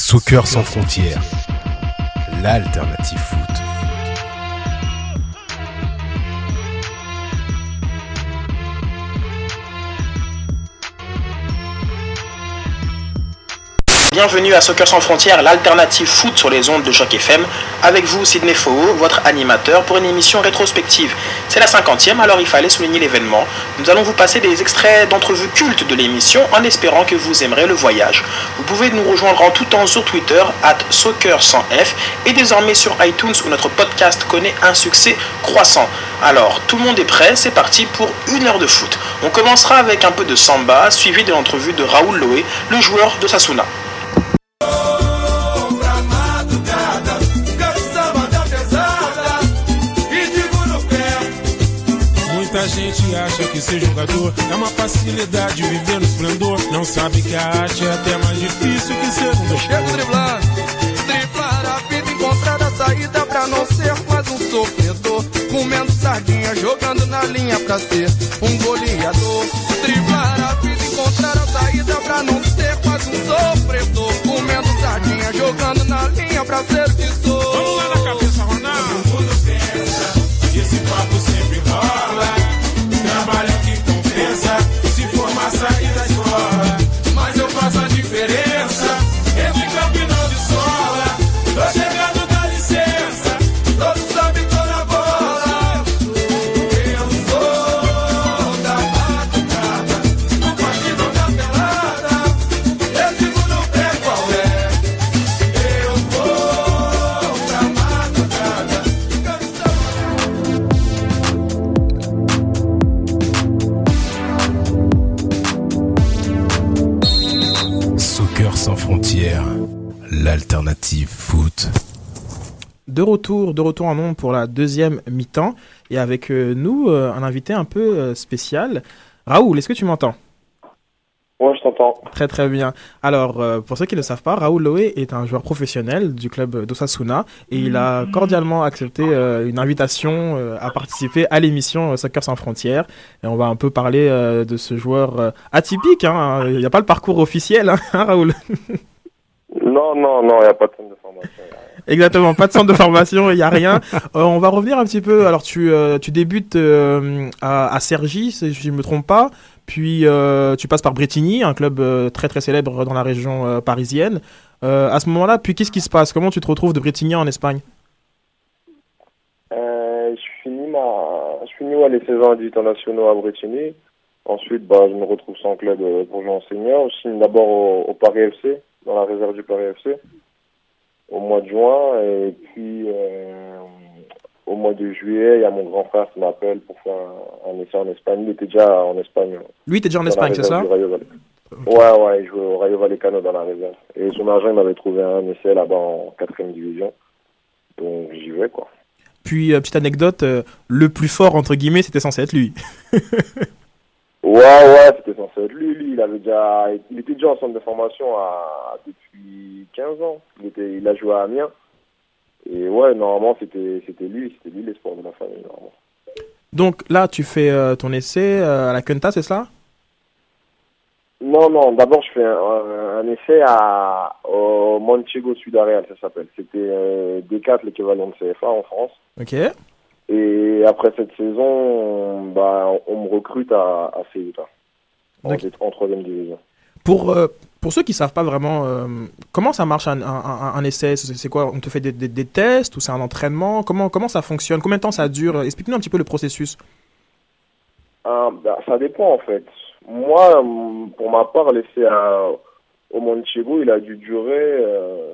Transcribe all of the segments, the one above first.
Soccer sans frontières, l'alternative foot. Bienvenue à Soccer sans frontières, l'alternative foot sur les ondes de Choc FM. Avec vous, Sidney Faux, votre animateur pour une émission rétrospective. C'est la cinquantième, alors il fallait souligner l'événement. Nous allons vous passer des extraits d'entrevues cultes de l'émission en espérant que vous aimerez le voyage. Vous pouvez nous rejoindre en tout temps sur Twitter, at Soccer sans F, et désormais sur iTunes où notre podcast connaît un succès croissant. Alors, tout le monde est prêt, c'est parti pour une heure de foot. On commencera avec un peu de samba, suivi de l'entrevue de Raoul Loé, le joueur de Sasuna. Gente acha que ser jogador é uma facilidade viver no esplendor. Não sabe que a arte é até mais difícil que ser um Chego driblando, driblar a vida, encontrar a saída pra não ser mais um sofredor. Comendo sardinha, jogando na linha pra ser um goleador. Driblar a vida, encontrar a saída pra não ser mais um sofredor. Comendo sardinha, jogando na linha pra ser o que sou. Vamos lá na cabeça, De retour, de retour en nombre pour la deuxième mi-temps et avec euh, nous euh, un invité un peu euh, spécial. Raoul, est-ce que tu m'entends? Ouais, je t'entends. Très très bien. Alors, euh, pour ceux qui ne le savent pas, Raoul Loé est un joueur professionnel du club d'Osasuna et il a cordialement accepté euh, une invitation euh, à participer à l'émission Soccer sans frontières. Et on va un peu parler de ce joueur atypique. hein. Il n'y a pas le parcours officiel, hein, Raoul Non, non, non, il n'y a pas de de formation. Exactement, pas de centre de formation, il n'y a rien. Euh, on va revenir un petit peu. Alors, tu, euh, tu débutes euh, à, à si je ne me trompe pas. Puis, tu passes par Bretigny, un club très très célèbre dans la région parisienne. À ce moment-là, puis qu'est-ce qui se passe? Comment tu te retrouves de Bretigny en Espagne? Je finis ma, je finis ouais, les saisons internationaux à Bretigny. Ensuite, bah, je me retrouve sans club pour jouer en. Je signe d'abord au Paris FC, dans la réserve du Paris FC, au mois de juin. Et puis, euh, au mois de juillet, il y a mon grand frère qui m'appelle pour faire un, un essai en Espagne. Il était déjà en Espagne. Lui, t'es déjà en Espagne, c'est ça Vallecano. Ouais, ouais, il jouait au Rayo Vallecano dans la réserve. Et son agent, il m'avait trouvé un essai là-bas en quatrième division. Donc j'y vais, quoi. Puis, euh, petite anecdote, euh, le plus fort, entre guillemets, c'était censé être lui. Ouais, ouais, c'était censé être lui. Lui, il avait déjà, il était déjà en centre de formation à, depuis 15 ans. Il était, il a joué à Amiens. Et ouais, normalement, c'était, c'était lui, c'était lui l'espoir de la famille, normalement. Donc là, tu fais euh, ton essai euh, à la Quinta, c'est ça? Non, non, d'abord, je fais un, un- un essai à, au Manchego Sudareal, ça s'appelle. C'était euh, D4, l'équivalent de CFA en France. Ok. Et après cette saison, bah, on me recrute à, à Ceuta, en, en troisième division. Pour, euh, pour ceux qui savent pas vraiment euh, comment ça marche un, un, un- un essai, c'est quoi? On te fait des, des, des tests ou c'est un entraînement? Comment, comment ça fonctionne? Combien de temps ça dure? Explique-nous un petit peu le processus. Ah, bah, ça dépend en fait. Moi, pour ma part, l'essai à- au Manchego, il a dû durer euh,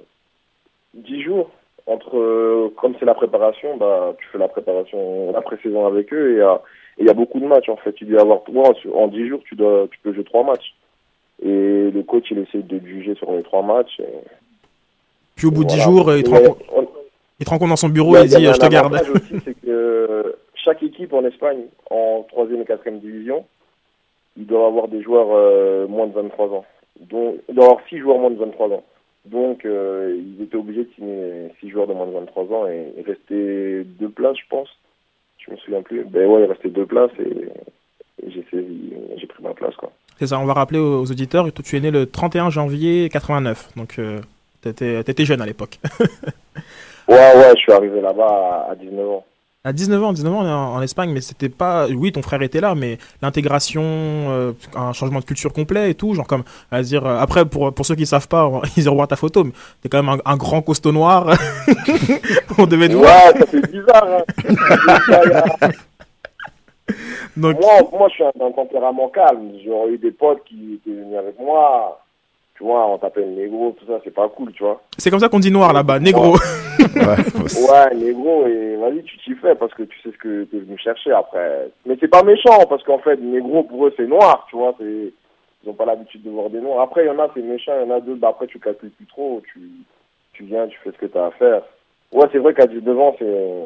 10 jours. Entre, euh, comme c'est la préparation, bah, tu fais la préparation, la pré-saison avec eux et euh, et il y a beaucoup de matchs en fait. Tu dois avoir trois, en 10 jours, tu dois, tu peux jouer trois matchs. Et le coach, il essaie de te juger sur les trois matchs. et- Puis au bout de 10 voilà. jours, il te, rencontre, on- il te rencontre dans son Il bureau et il il y dit a Je te garde. aussi, c'est que chaque équipe en Espagne, en troisième et quatrième division, ils doivent avoir des joueurs euh, moins de 23 ans. Donc, il doit avoir 6 joueurs moins de 23 ans. Donc, euh, ils étaient obligés de signer 6 joueurs de moins de 23 ans et il restait deux places, je pense. Je me souviens plus. Ben ouais, il restait deux places et, et j'ai saisi- j'ai pris ma place, quoi. C'est ça, on va rappeler aux, aux auditeurs, toi, tu es né le 31 janvier 89. Donc, euh, T'étais t'étais jeune à l'époque. Ouais, ouais, je suis arrivé là-bas à, à 19 ans. À 19 ans, 19 ans en, en Espagne, mais c'était pas. Oui, ton frère était là, mais l'intégration, euh, un changement de culture complet et tout, genre comme, à dire. euh, après, pour pour ceux qui savent pas, on- ils revoient ta photo, mais t'es quand même un, un grand costaud noir. on devait te voir. Ouais, ça fait bizarre. Hein. Donc, moi, moi, je suis un, tempérament calme. J'aurais eu des potes qui étaient venus avec moi. Tu vois, on t'appelle négro, tout ça, c'est pas cool, tu vois. c'est comme ça qu'on dit noir là-bas, négro. Ouais, négro, et vas-y, tu t'y fais parce que tu sais ce que t'es venu chercher après. Mais c'est pas méchant parce qu'en fait, négro pour eux c'est noir, tu vois. C'est... Ils ont pas l'habitude de voir des noirs. Après, il y en a, c'est méchant, il y en a d'autres, bah après, tu calcules plus trop. Tu, tu viens, tu fais ce que t'as à faire. Ouais, c'est vrai qu'à 19 ans, c'est.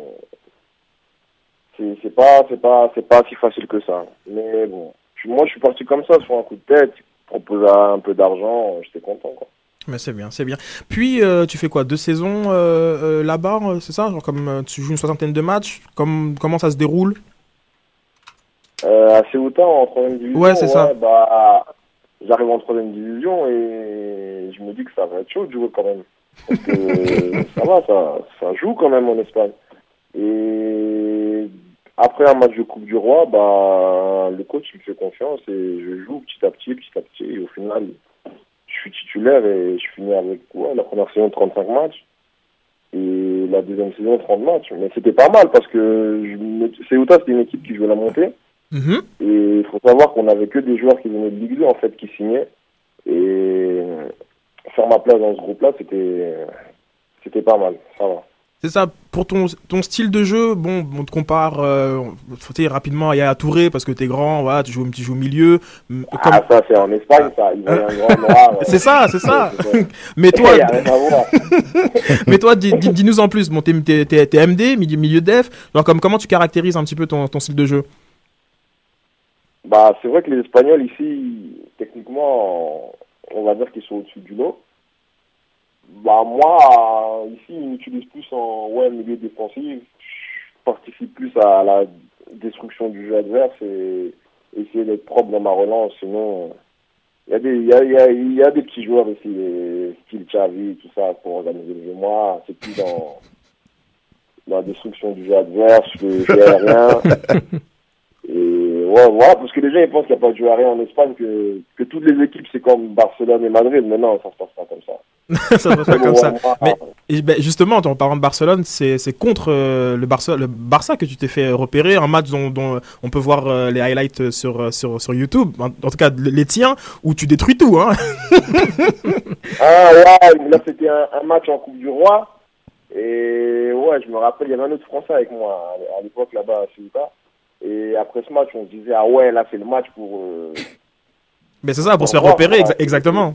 C'est, c'est pas, c'est pas, c'est pas si facile que ça. Mais bon. Je- moi, je suis parti comme ça, sur un coup de tête. Proposer un peu d'argent, j'étais content, quoi. Mais c'est bien, c'est bien. Puis, euh, tu fais quoi? Deux saisons euh, euh, là-bas, c'est ça? Genre comme tu joues une soixantaine de matchs comme, Comment ça se déroule? Euh, à Ceuta, en troisième division. Ouais, c'est ça. Bah, j'arrive en troisième division et je me dis que ça va être chaud de jouer quand même. Parce que ça va, ça, ça joue quand même en Espagne. Et après un match de Coupe du Roi, bah, le coach il me fait confiance et je joue petit à petit, petit à petit. Et au final, je suis titulaire et je finis avec ouais, la première saison 35 matchs et la deuxième saison 30 matchs. Mais c'était pas mal parce que Ceuta c'était une équipe qui jouait la montée. Mhm. Et il faut savoir qu'on avait que des joueurs qui venaient de Ligue 2, en fait, qui signaient. Et faire ma place dans ce groupe-là, c'était, c'était pas mal. Ça va. C'est ça, pour ton, ton style de jeu, bon, on te compare euh, faut dire, rapidement à Yaya Touré parce que t'es grand, voilà, tu joues, tu joues au milieu. m- Comme... Ah, ça, c'est en Espagne, ça. Il y a un grand noir. C'est ça, c'est ça. Mais toi, mais toi, dis- dis- dis-nous en plus. Bon, t'es, t'es, t'es- t'es MD, milieu, milieu def. Donc, comme, comment tu caractérises un petit peu ton, ton style de jeu? Bah, c'est vrai que les Espagnols, ici, techniquement, on va dire qu'ils sont au-dessus du lot. Bah, moi, ici, ils m'utilisent plus en ouais, milieu défensif. Je participe plus à la destruction du jeu adverse et essayer d'être propre dans ma relance. Sinon, il y, a des- il y, a, y, a, il y a des petits joueurs ici, les- style Xavi, tout ça, pour organiser le jeu. Moi, c'est plus dans, dans la destruction du jeu adverse, le jeu aérien. Et ouais, parce que les gens ils pensent qu'il n'y a pas de aérien en Espagne, que, que toutes les équipes c'est comme Barcelone et Madrid, mais non, ça se passe pas comme ça. Ça se passe pas comme ça. Mais- Et ben, justement, en parlant de Barcelone, c'est, contre euh, le, Barça, le Barça que tu t'es fait repérer. Un match dont, dont on peut voir euh, les highlights sur, euh, sur, sur YouTube, en, en tout cas les tiens, où tu détruis tout. Hein. Ah ouais, là c'était un, un match en Coupe du Roi. Et ouais, je me rappelle, il y avait un autre Français avec moi à, à l'époque là-bas à Ceuta. Et après ce match, on se disait, ah ouais, là c'est le match pour. euh, Mais c'est ça, pour se faire repérer, exa- exactement.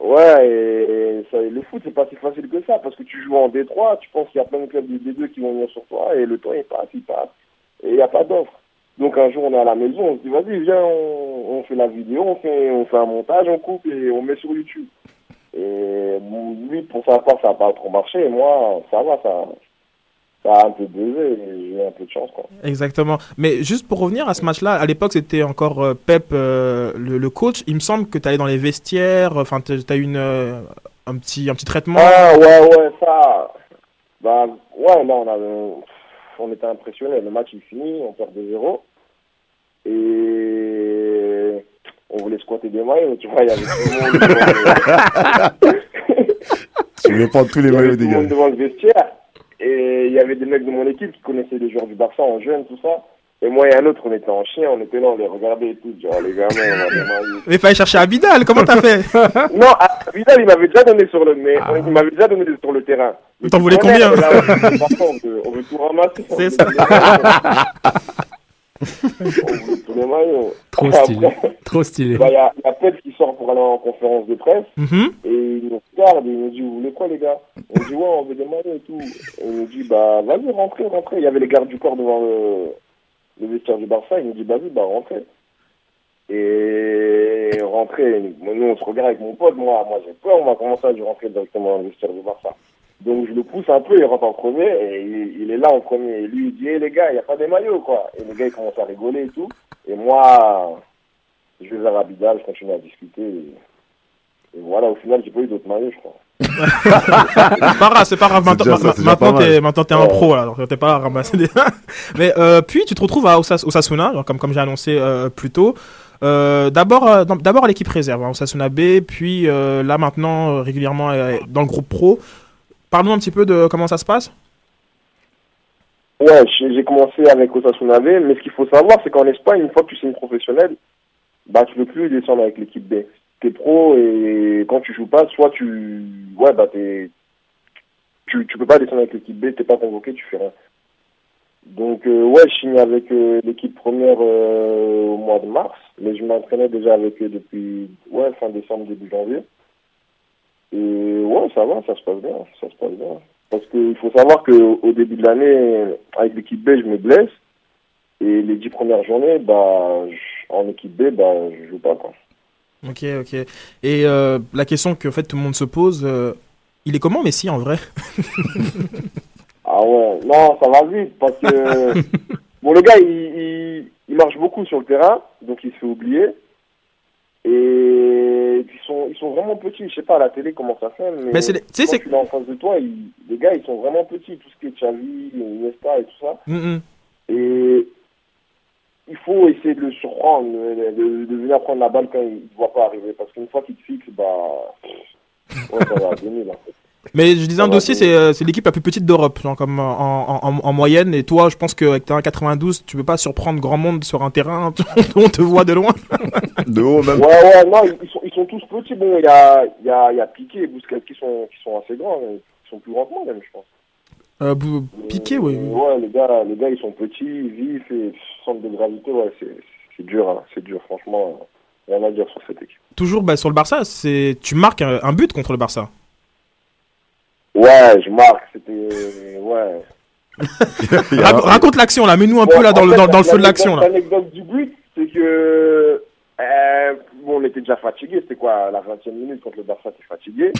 Ouais, et ça, le foot, c'est pas si facile que ça, parce que tu joues en D3, tu penses qu'il y a plein de clubs de D2 qui vont venir sur toi, et le temps, il passe, il passe, et il n'y a pas d'offre. Donc un jour, on est à la maison, on se dit, vas-y, viens, on, on fait la vidéo, on fait, on fait un montage, on coupe, et on met sur YouTube. Et lui, pour sa part, ça n'a pas trop marché, moi, ça va, ça, ça a un peu buzzé, et j'ai eu un peu de chance, quoi. Exactement. Mais juste pour revenir à ce match-là, à l'époque, c'était encore euh, Pep, euh, le, le coach. Il me semble que tu allais dans les vestiaires, enfin, tu as eu une, euh, un, petit, un petit traitement. Ah ouais, ouais, ça. Bah, ouais, là, on, avait, on était impressionnés. Le match, il finit, on perd 2-0. Et on voulait squatter des maillots, tu vois, il y avait tout le monde Tu veux prendre tous les il y avait maillots tout des le monde gars. devant le vestiaire. Et il y avait des mecs de mon équipe qui connaissaient les joueurs du Barça en jeune, tout ça. Et moi et un autre, on était en chien, on était là, on les regardait et tout. Genre, les gamins, on maillots. Mais fallait chercher Abidal, comment t'as fait Non, ah, Vidal, il m'avait déjà donné sur le, mais il m'avait déjà donné sur le terrain. T'en voulais combien là, on, euh, on veut tout ramasser. C'est veut ça. maillots. on veut tous les maillots. Trop Après, stylé. Trop stylé. bah, Il y a, y a Pep qui sort pour aller en conférence de presse Mhm. et il nous regarde et il nous dit Vous voulez quoi, les gars? On dit Ouais, on veut des maillots et tout. Et il nous dit Bah, vas-y, rentrez, rentrez. Il y avait les gardes du corps devant le, le vestiaire du Barça. Il nous dit Vas-y, bah, rentrez. Et rentrez. Nous, on se regarde avec mon pote. Moi, moi j'ai peur. On va commencer à lui rentrer directement dans le vestiaire du Barça. Donc je le pousse un peu, il rentre en premier, et il, il est là en premier. Et lui, il dit, Eh, les gars, il n'y a pas des maillots, quoi. Et les gars, ils commencent à rigoler et tout. Et moi, je vais vers Abidal, je continue à discuter. Et, et voilà, au final, j'ai pas eu d'autres maillots, je crois. C'est pas grave, c'est pas grave. Maintenant, déjà ma- maintenant t'es, maintenant t'es un Ouais. pro, là, donc t'es pas à ramasser des. Mais euh, puis tu te retrouves à Osas- Osasuna, genre, comme comme j'ai annoncé euh, plus tôt. Euh, d'abord, euh, d'abord à l'équipe réserve, hein, Osasuna B, puis euh, là maintenant euh, régulièrement euh, dans le groupe pro. Parle-nous un petit peu de comment ça se passe. Ouais, j'ai commencé avec Osasuna B, mais ce qu'il faut savoir, c'est qu'en Espagne, une fois que tu signes professionnel, bah tu peux plus descendre avec l'équipe B. T'es pro et quand tu joues pas, soit tu, ouais bah t'es, tu tu peux pas descendre avec l'équipe B, t'es pas convoqué, tu fais rien. Donc euh, ouais, je signe avec euh, l'équipe première euh, au mois de mars, mais je m'entraînais déjà avec eux depuis ouais fin décembre début janvier. Et ouais, ça va, ça se passe bien, ça se passe bien. Parce qu'il faut savoir que au début de l'année, avec l'équipe B, je me blesse. Et les dix premières journées, bah, en équipe B, bah, je joue pas, quoi. Ok, ok. Et euh, la question que en fait tout le monde se pose, euh, il est comment Messi en vrai Ah ouais, non, ça va vite, parce que, bon, le gars, il, il, il marche beaucoup sur le terrain, donc il se fait oublier. Et ils sont, ils sont vraiment petits, je sais pas à la télé comment ça fait, mais, Mais c'est les- tu sais, quand tu en face de toi, ils- les gars, ils sont vraiment petits, tout ce qui est Xavi, Iniesta et tout ça. Mm, mm. Et il faut essayer de le surprendre, de, venir prendre la balle quand il ne voit pas arriver. Parce qu'une fois qu'il te fixe, bah. Ouais, ça va venir là. Mais je disais un dossier, c'est- c'est euh, c'est l'équipe la plus petite d'Europe, genre comme en, en, en- en moyenne. Et toi, je pense qu'avec ta 1,92, tu peux pas surprendre grand monde sur un terrain. On te voit de loin. De haut, même. Ouais, ouais, non, ils sont, ils sont tous petits. Bon, il y a, il y, a, il y a Piqué et Bousquet qui sont, qui sont assez grands. mais Ils sont plus grands que moi, même, je pense. Euh, Piqué, oui. Euh, Ouais, les gars, les gars, ils sont petits, vifs et centre de gravité, ouais, c'est c'est dur, hein, c'est dur, franchement. euh, Rien à dire sur cette équipe. Toujours bah, sur le Barça, c'est tu marques un, un but contre le Barça. Ouais, je marque, c'était. Ouais. Rac- raconte l'action là, mets-nous un Bon, peu là dans le, dans, dans le feu de l'action là. L'anecdote du but, c'est que euh, bon, on était déjà fatigué. C'était quoi, la 20e minute contre le Barça, t'es fatigué.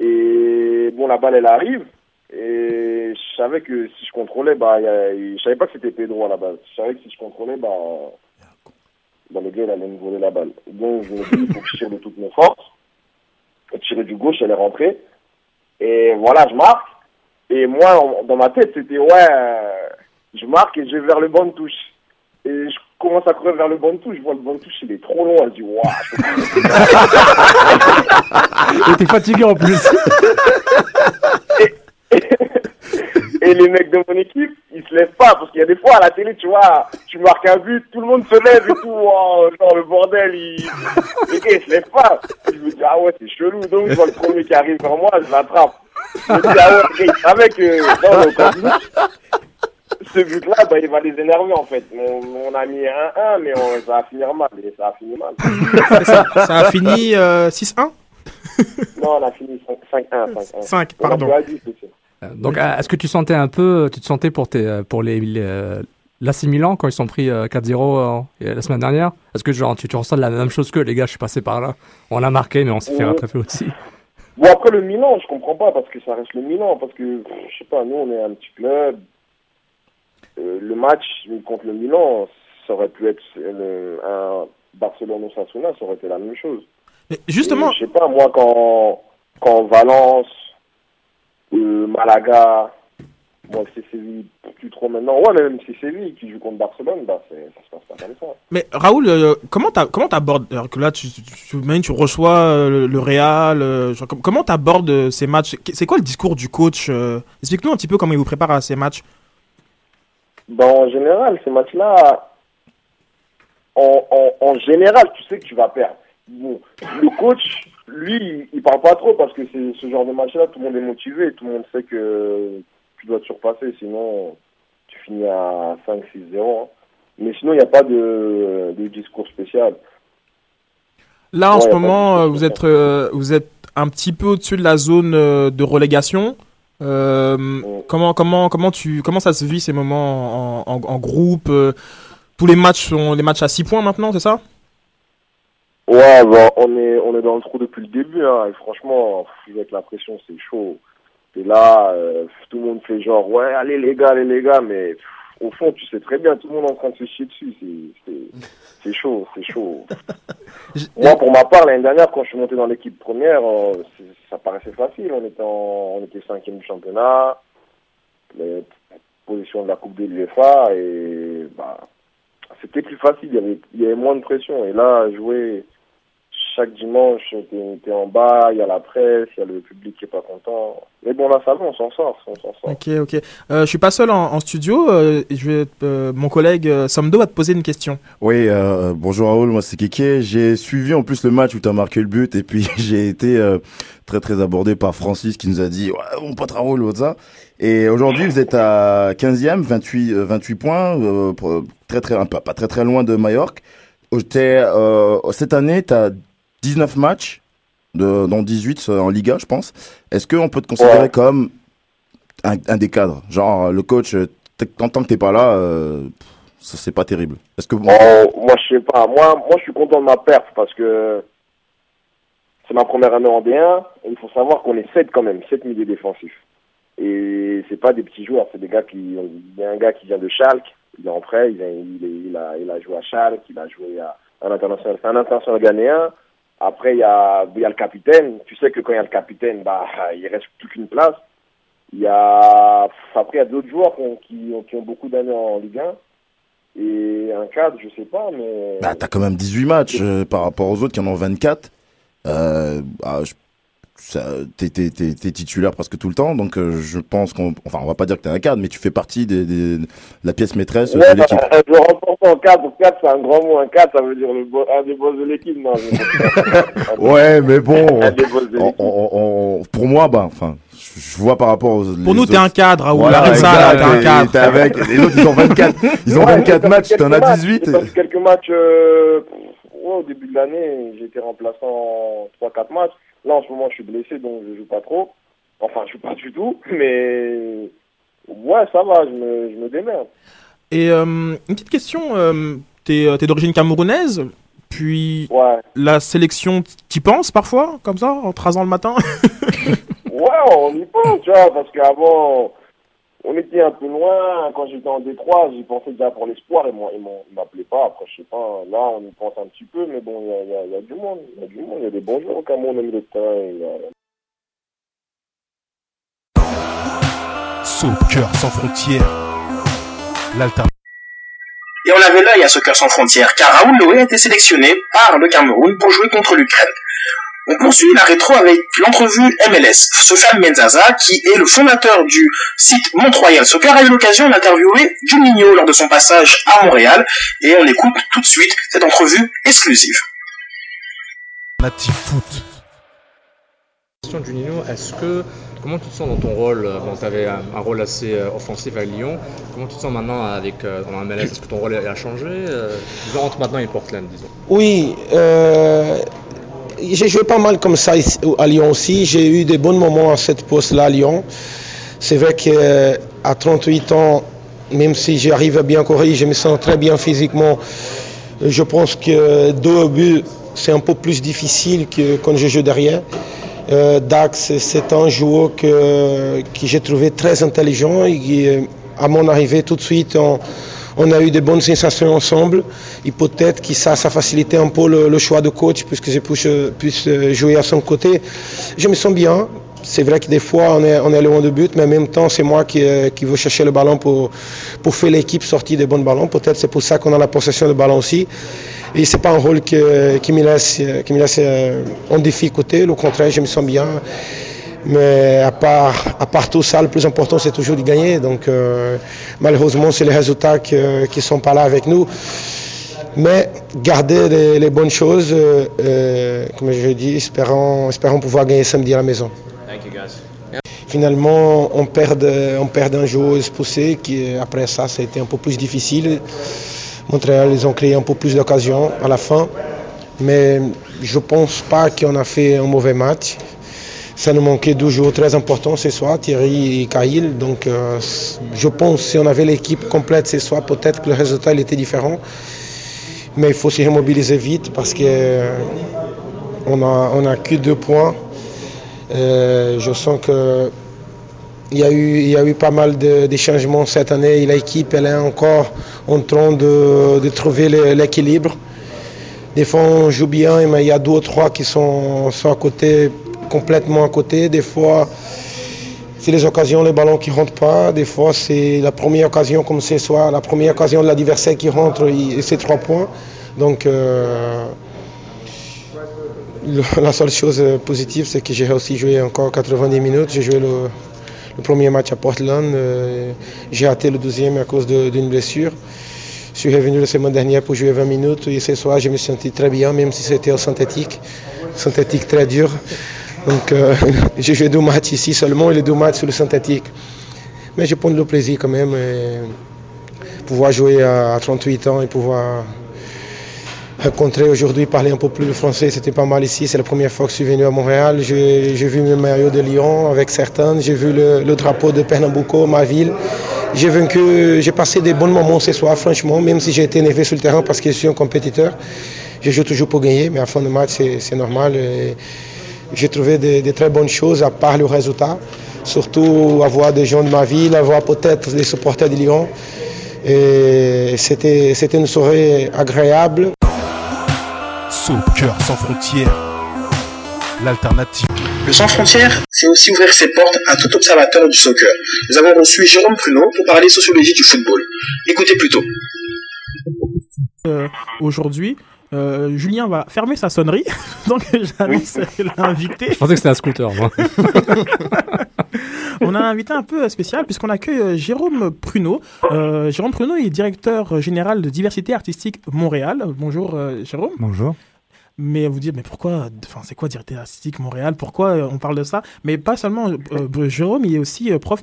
Et bon, la balle, elle arrive. Et je savais que si je contrôlais, bah, y a- je savais pas que c'était Pedro à la base. Je savais que si je contrôlais, bah, bah le gars, il allait me voler la balle. Donc, je me dis, il faut que je tire de toutes mes forces. Tirer du gauche, elle est rentrée. Et voilà, je marque. Et moi, dans ma tête, c'était, ouais, euh, je marque et je vais vers le banc de touche. Et je commence à courir vers le banc de touche. Je vois le banc de touche, il est trop long. Je dis, waouh, Et t'es fatigué en plus. Et les mecs de mon équipe, ils se lèvent pas parce qu'il y a des fois à la télé, tu vois, tu marques un but, tout le monde se lève et tout, oh, genre le bordel, ils... ils se lèvent pas. Je me dis ah ouais c'est chelou, donc je vois le premier qui arrive vers moi, je l'attrape. Je me dis ah ouais, les gars, ils savaient que ce but-là, bah, il va les énerver en fait. On, on a mis 1-1, mais on, ça va finir mal, et ça a fini mal. ça, ça a fini euh, 6-1 Non, on a fini 5-1, 5-1. 5, On a pardon. Joué à 10 aussi. Donc, euh, est-ce que tu sentais un peu, tu te sentais pour tes, euh, pour les, les euh, l'AC Milan quand ils sont pris euh, 4-0 euh, la semaine dernière? Est-ce que genre tu, tu ressens la même chose que les gars Je suis passé par là? On a marqué, mais on s'est fait rattraper aussi. Bon, après le Milan, je comprends pas parce que ça reste le Milan. Parce que, je sais pas, nous, on est un petit club. Euh, le match contre le Milan, ça aurait pu être euh, un Barcelone-Osasuna, ça aurait été la même chose. Mais justement, Et je sais pas, moi, quand, quand Valence, euh, Malaga, bon, c'est Séville, plus trop maintenant. Ouais, mais même si c'est Séville qui joue contre Barcelone, bah, c'est- ça se passe pas comme ça. mais Raoul, euh, comment t'abordes alors que là tu tu, tu, tu- tu reçois euh, le, le Real, euh, genre, comment t'abordes euh, ces matchs? C'est quoi le discours du coach Explique-nous un petit peu comment il vous prépare à ces matchs. Ben, en général, ces matchs-là, en, en, en général, tu sais que tu vas perdre. Bon, le coach, lui, il, parle pas trop parce que c'est ce genre de match-là, tout le monde est motivé, tout le monde sait que tu dois te surpasser, sinon tu finis à 5-6-0. hein. Mais sinon, il n'y a pas de, de discours spécial. Là en ce moment, euh, vous êtes euh, vous êtes un petit peu au-dessus de la zone euh, de relégation. Euh, comment comment comment tu comment ça se vit ces moments en, en, en groupe Tous les matchs sont les matchs à 6 points maintenant, c'est ça? Ouais, bon, on est, on est dans le trou depuis le début, hein, et franchement, avec la pression, c'est chaud. Et là, euh, tout le monde fait genre, ouais, allez les gars, allez les gars, mais pff, au fond, tu sais très bien, tout le monde est en train de se chier dessus, c'est, chaud, c'est chaud. Moi, pour ma part, l'année dernière, quand je suis monté dans l'équipe première, euh, ça paraissait facile. On était, en, on était cinquième du championnat, mais position de la Coupe de l'UEFA, et bah, c'était plus facile. Il y, avait, il y avait moins de pression. Et là, jouer chaque dimanche, t'es t'es en bas, il y a la presse, il y a le public qui est pas content. Mais bon, là, ça va, on s'en sort, on s'en sort. Ok, ok. Euh, je suis pas seul en, en studio. euh, je vais, euh, mon collègue euh, Somdo va te poser une question. Oui, euh, bonjour Raoul, moi c'est Kéké. J'ai suivi en plus le match où tu as marqué le but et puis j'ai été euh, très très abordé par Francis qui nous a dit ouais, mon pote Raoul, ou ça. Et aujourd'hui, vous êtes à 15e, 28, euh, 28 points, euh, pour- très très pas, pas très très loin de Majorque. Cette année, tu as 19 matchs, de, dont 18 en Liga, je pense. Est-ce qu'on peut te considérer Ouais. comme un, un des cadres? Genre, le coach, euh, tant tant que t'es pas là, euh, c'est pas terrible. Est-ce que Oh, moi, je sais pas. Moi, moi, je suis content de ma perf parce que c'est ma première année en D1. Et il faut savoir qu'on est 7 quand même, 7 milieux défensifs. Et c'est pas des petits joueurs, c'est des gars qui. Il y a un gars qui vient de Schalke, il est en prêt, a, il a joué à Schalke, il a joué à un international, c'est un international ghanéen. Après, il y a, y a le capitaine. Tu sais que quand il y a le capitaine, bah, il reste plus qu'une place. Il y a, après, il y a d'autres joueurs qui ont, qui ont, qui ont beaucoup d'années en Ligue 1. Et un cadre, je sais pas, mais. Bah, t'as quand même 18 matchs euh, par rapport aux autres qui en ont 24. Euh, ah, je- t'es, t'es, t'es, t'es titulaire presque tout le temps, donc euh, je pense qu'on, enfin, on va pas dire que t'es un cadre, mais tu fais partie des, des- de la pièce maîtresse Ouais, de l'équipe. euh, je remporte en 4. 4, c'est un grand mot. Un 4, ça veut dire le bo- un des boss de l'équipe. Non, je- Ouais, mais bon, un des boss de on- l'équipe. on- on- pour moi, bah, enfin, je, vois par rapport aux. Pour nous, t'es un cadre, Raoul. Voilà, Arrête ça, t'es un et- cadre. t'es avec, les autres, ils ont 24, ils ont Ouais, 24 j'ai matchs, t'en as quelques 18. matchs. J'ai perdu quelques matchs. euh, ouais, au début de l'année, été remplaçant en 3-4 matchs. Là, en ce moment, je suis blessé, donc je joue pas trop. Enfin, je joue pas du tout, mais ouais, ça va, je me, je me démerde. Et euh, une petite question. euh, t'es, euh, t'es d'origine camerounaise, puis Ouais, la sélection, t'y penses parfois, comme ça, en te rasant le matin? Ouais, on y pense, tu vois, parce qu'avant, on était un peu loin. Quand j'étais en Détroit, j'y pensais déjà pour l'espoir, et moi, ils m'ont- ils m'appelaient pas. Après, je sais pas, là, on y pense un petit peu, mais bon, il y a, il y a- il y a du monde, il y a du monde, il y a des bons joueurs au Cameroun milieu de terrain. a- Soccer sans frontières. L'alternative. Et on avait l'œil à Soccer sans frontières, car Raoul Loé a été sélectionné par le Cameroun pour jouer contre l'Ukraine. On poursuit la rétro avec l'entrevue MLS. Sofiane Menzaza, qui est le fondateur du site Mont-Royal Soccer, a eu l'occasion d'interviewer Juninho lors de son passage à Montréal, et on écoute tout de suite cette entrevue exclusive. Natif foot. Question de Juninho, est-ce que comment tu te sens dans ton rôle euh, Bon, tu avais un, un rôle assez euh, offensif avec Lyon. Comment tu te sens maintenant avec euh, dans la MLS Est-ce que ton rôle a changé euh, Disons entre maintenant et Portland, disons? Oui, euh, j'ai joué pas mal comme ça à Lyon aussi. J'ai eu des bons moments à cette poste-là à Lyon. C'est vrai qu'à 38 ans, même si j'arrive à bien courir, je me sens très bien physiquement. Je pense que dos au but, c'est un peu plus difficile que quand je joue derrière. Euh, Dax, c'est un joueur que, que j'ai trouvé très intelligent. Et, euh, à mon arrivée, tout de suite, on, on a eu de bonnes sensations ensemble. Et peut-être que ça, ça facilitait un peu le, choix de coach, puisque je puisse, puisse jouer à son côté. Je me sens bien. C'est vrai que des fois, on est, loin de but, mais en même temps, c'est moi qui, euh, veux chercher le ballon pour, faire l'équipe sortir des bons ballons. Peut-être c'est pour ça qu'on a la possession de ballon aussi. Et c'est pas un rôle qui me laisse, qui me laisse euh, en difficulté. Au contraire, je me sens bien. Mais à part, à part tout ça, le plus important, c'est toujours de gagner. Donc, euh, malheureusement, c'est les résultats qui ne sont pas là avec nous. Mais garder les, les bonnes choses, euh, euh, comme je dis, espérons, espérons pouvoir gagner samedi à la maison. Finalement, on perd, on perd un joueur expulsé qui, après ça, ça a été un peu plus difficile. Montréal, ils ont créé un peu plus d'occasions à la fin. Mais je ne pense pas qu'on a fait un mauvais match. Ça nous manquait deux joueurs très importants ce soir, Thierry et Kyle. Donc euh, je pense que si on avait l'équipe complète ce soir, peut-être que le résultat était différent. Mais il faut se remobiliser vite parce que euh, on a, que deux points. Euh, je sens que il y, a eu, pas mal de, changements cette année l'équipe elle est encore en train de, trouver l'équilibre. Des fois on joue bien, mais il y a deux ou trois qui sont à côté complètement à côté. Des fois, c'est les occasions, les ballons qui rentrent pas. Des fois, c'est la première occasion, comme ce soir, la première occasion de l'adversaire qui rentre et c'est trois points. Donc, euh, la seule chose positive, c'est que j'ai aussi joué encore 90 minutes. J'ai joué le, premier match à Portland. euh, j'ai raté le deuxième à cause d'une blessure. Je suis revenu la semaine dernière pour jouer 20 minutes et ce soir, je me suis senti très bien, même si c'était au synthétique. Synthétique très dur. Donc, euh, j'ai joué deux matchs ici seulement et les deux matchs sur le synthétique. Mais je prends le plaisir quand même. et pouvoir jouer à, à 38 ans et pouvoir rencontrer aujourd'hui, parler un peu plus le français, c'était pas mal ici. C'est la première fois que je suis venu à Montréal. J'ai vu le maillot de Lyon avec certains. J'ai vu le, drapeau de Pernambuco, ma ville. J'ai j'ai passé des bons moments ce soir, franchement, même si j'ai été énervé sur le terrain parce que je suis un compétiteur. Je joue toujours pour gagner, mais à la fin de match, c'est normal. J'ai trouvé des, des très bonnes choses à part le résultat. Surtout avoir des gens de ma ville, avoir peut-être des supporters de Lyon. Et c'était c'était une soirée agréable. Soccer sans frontières, l'alternative. Le Sans Frontières, c'est aussi ouvrir ses portes à tout observateur du soccer. Nous avons reçu Jérôme Pruneau pour parler sociologie du football. Écoutez plutôt. Euh, Aujourd'hui, euh, Julien va fermer sa sonnerie, donc j'annonce l'invité. Je pensais que c'était un scooter, moi. On a un invité un peu spécial puisqu'on accueille euh, Jérôme Pruneau. Euh, Jérôme Pruneau est directeur général de diversité artistique Montréal. Bonjour euh, Jérôme. Bonjour. Mais vous dites, mais pourquoi, enfin, c'est quoi diversité artistique Montréal? Pourquoi euh, on parle de ça? Mais pas seulement euh, Jérôme, il est aussi euh, prof,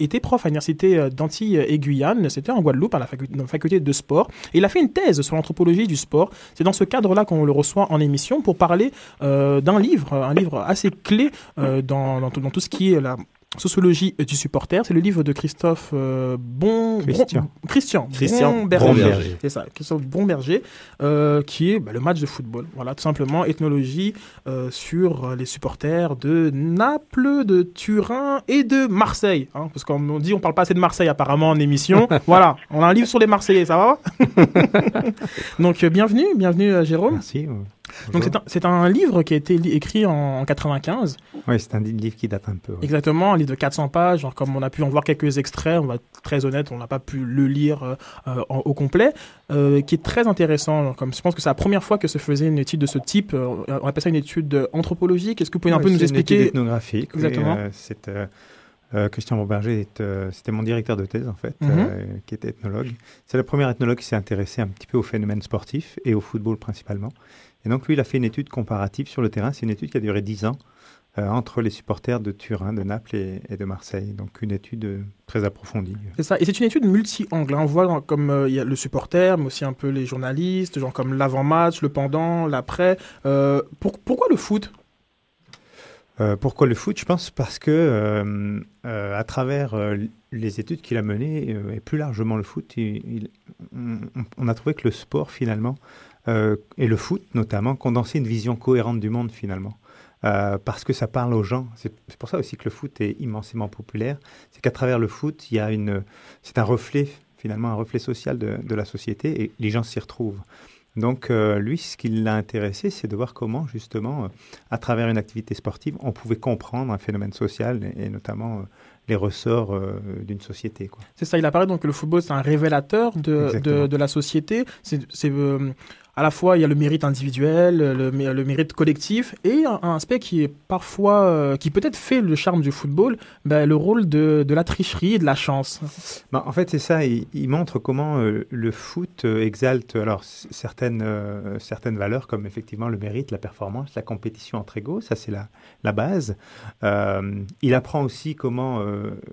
était prof à l'université euh, d'Antilles et Guyane, c'était en Guadeloupe, à la faculté, de sport. Et il a fait une thèse sur l'anthropologie du sport. C'est dans ce cadre-là qu'on le reçoit en émission pour parler euh, d'un livre, un livre assez clé euh, dans, dans tout ce qui est la sociologie du supporter. C'est le livre de Christophe euh, Bon... Christian. Christian. Christian. Bromberger. C'est ça, Christophe Bromberger, euh, qui est bah, le match de football. Voilà, tout simplement, ethnologie euh, sur les supporters de Naples, de Turin et de Marseille. hein, parce qu'on on dit on parle pas assez de Marseille apparemment en émission. voilà, on a un livre sur les Marseillais, ça va? Donc bienvenue, bienvenue Jérôme. Merci. Donc c'est un, livre qui a été écrit en, en 95. Oui, c'est un livre qui date un peu. ouais. Exactement, un livre de 400 pages. Genre, comme on a pu en voir quelques extraits, on va être très honnête, on n'a pas pu le lire euh, euh, en- au complet, euh, qui est très intéressant. Genre, Comme je pense que c'est la première fois que se faisait une étude de ce type. euh, on appelle ça une étude anthropologique. Est-ce que vous pouvez un peu nous c'est une étude expliquer? ethnographique. Exactement. Euh, Christian Bromberger, est, euh, c'était mon directeur de thèse en fait, Mhm. euh, qui était ethnologue. C'est le premier ethnologue qui s'est intéressé un petit peu aux phénomènes sportifs et au football principalement. Et donc lui, il a fait une étude comparative sur le terrain. C'est une étude qui a duré 10 ans euh, entre les supporters de Turin, de Naples et, et de Marseille. Donc une étude très approfondie. C'est ça. Et c'est une étude multi-angle. hein. On voit comme il y a le supporter, mais aussi un peu les journalistes, genre comme l'avant-match, le pendant, l'après. Pour- pourquoi le foot? Euh, pourquoi le foot? Je pense parce que euh, euh, à travers euh, les études qu'il a menées euh, et plus largement le foot, il- il- on, a trouvé que le sport finalement et le foot notamment condensaient une vision cohérente du monde finalement. Parce que ça parle aux gens. C'est c'est pour ça aussi que le foot est immensément populaire. C'est qu'à travers le foot, il y a une, c'est un reflet finalement un reflet social de, de la société et les gens s'y retrouvent. Donc euh, lui, ce qui l'a intéressé, c'est de voir comment justement, euh, à travers une activité sportive, on pouvait comprendre un phénomène social et, et notamment euh, les ressorts d'une société. C'est ça, il apparaît donc que le football, c'est un révélateur de, de, de la société. C'est à la fois, il y a le mérite individuel, le, mé- le mérite collectif, et un, aspect qui est parfois, euh, qui peut-être fait le charme du football, ben, le rôle de, la tricherie et de la chance. Ben, en fait, c'est ça. Il, montre comment euh, le foot euh, exalte alors certaines certaines valeurs comme effectivement le mérite, la performance, la compétition entre égaux. Ça, c'est la la base. Il apprend aussi comment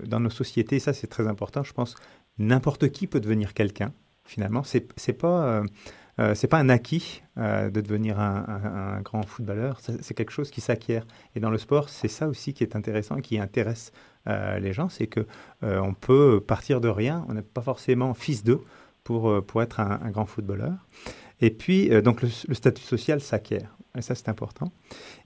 dans nos sociétés, ça c'est très important. Je pense n'importe qui peut devenir quelqu'un. Finalement, c'est c'est pas euh, c'est pas un acquis euh, de devenir un, un- grand footballeur. C'est quelque chose qui s'acquiert. Et dans le sport, c'est ça aussi qui est intéressant, et qui intéresse euh, les gens, c'est que euh, on peut partir de rien. On n'est pas forcément fils d'eux pour pour être un, grand footballeur. Et puis donc le, le statut social s'acquiert. Et ça c'est important.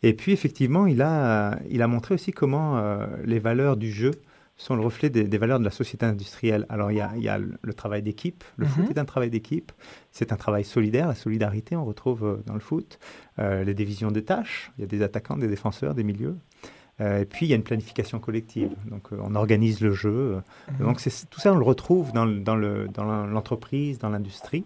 Et puis effectivement, il a il a montré aussi comment les valeurs du jeu sont le reflet des, des valeurs de la société industrielle. Alors, il y a, il y a le, le travail d'équipe. Le Mhm. foot est un travail d'équipe. C'est un travail solidaire. La solidarité, on retrouve euh, dans le foot. Euh, les divisions de tâches. Il y a des attaquants, des défenseurs, des milieux. Euh, et puis, il y a une planification collective. Donc, euh, on organise le jeu. Euh, Mhm. Donc, tout ça, on le retrouve dans, l'entreprise, dans l'industrie.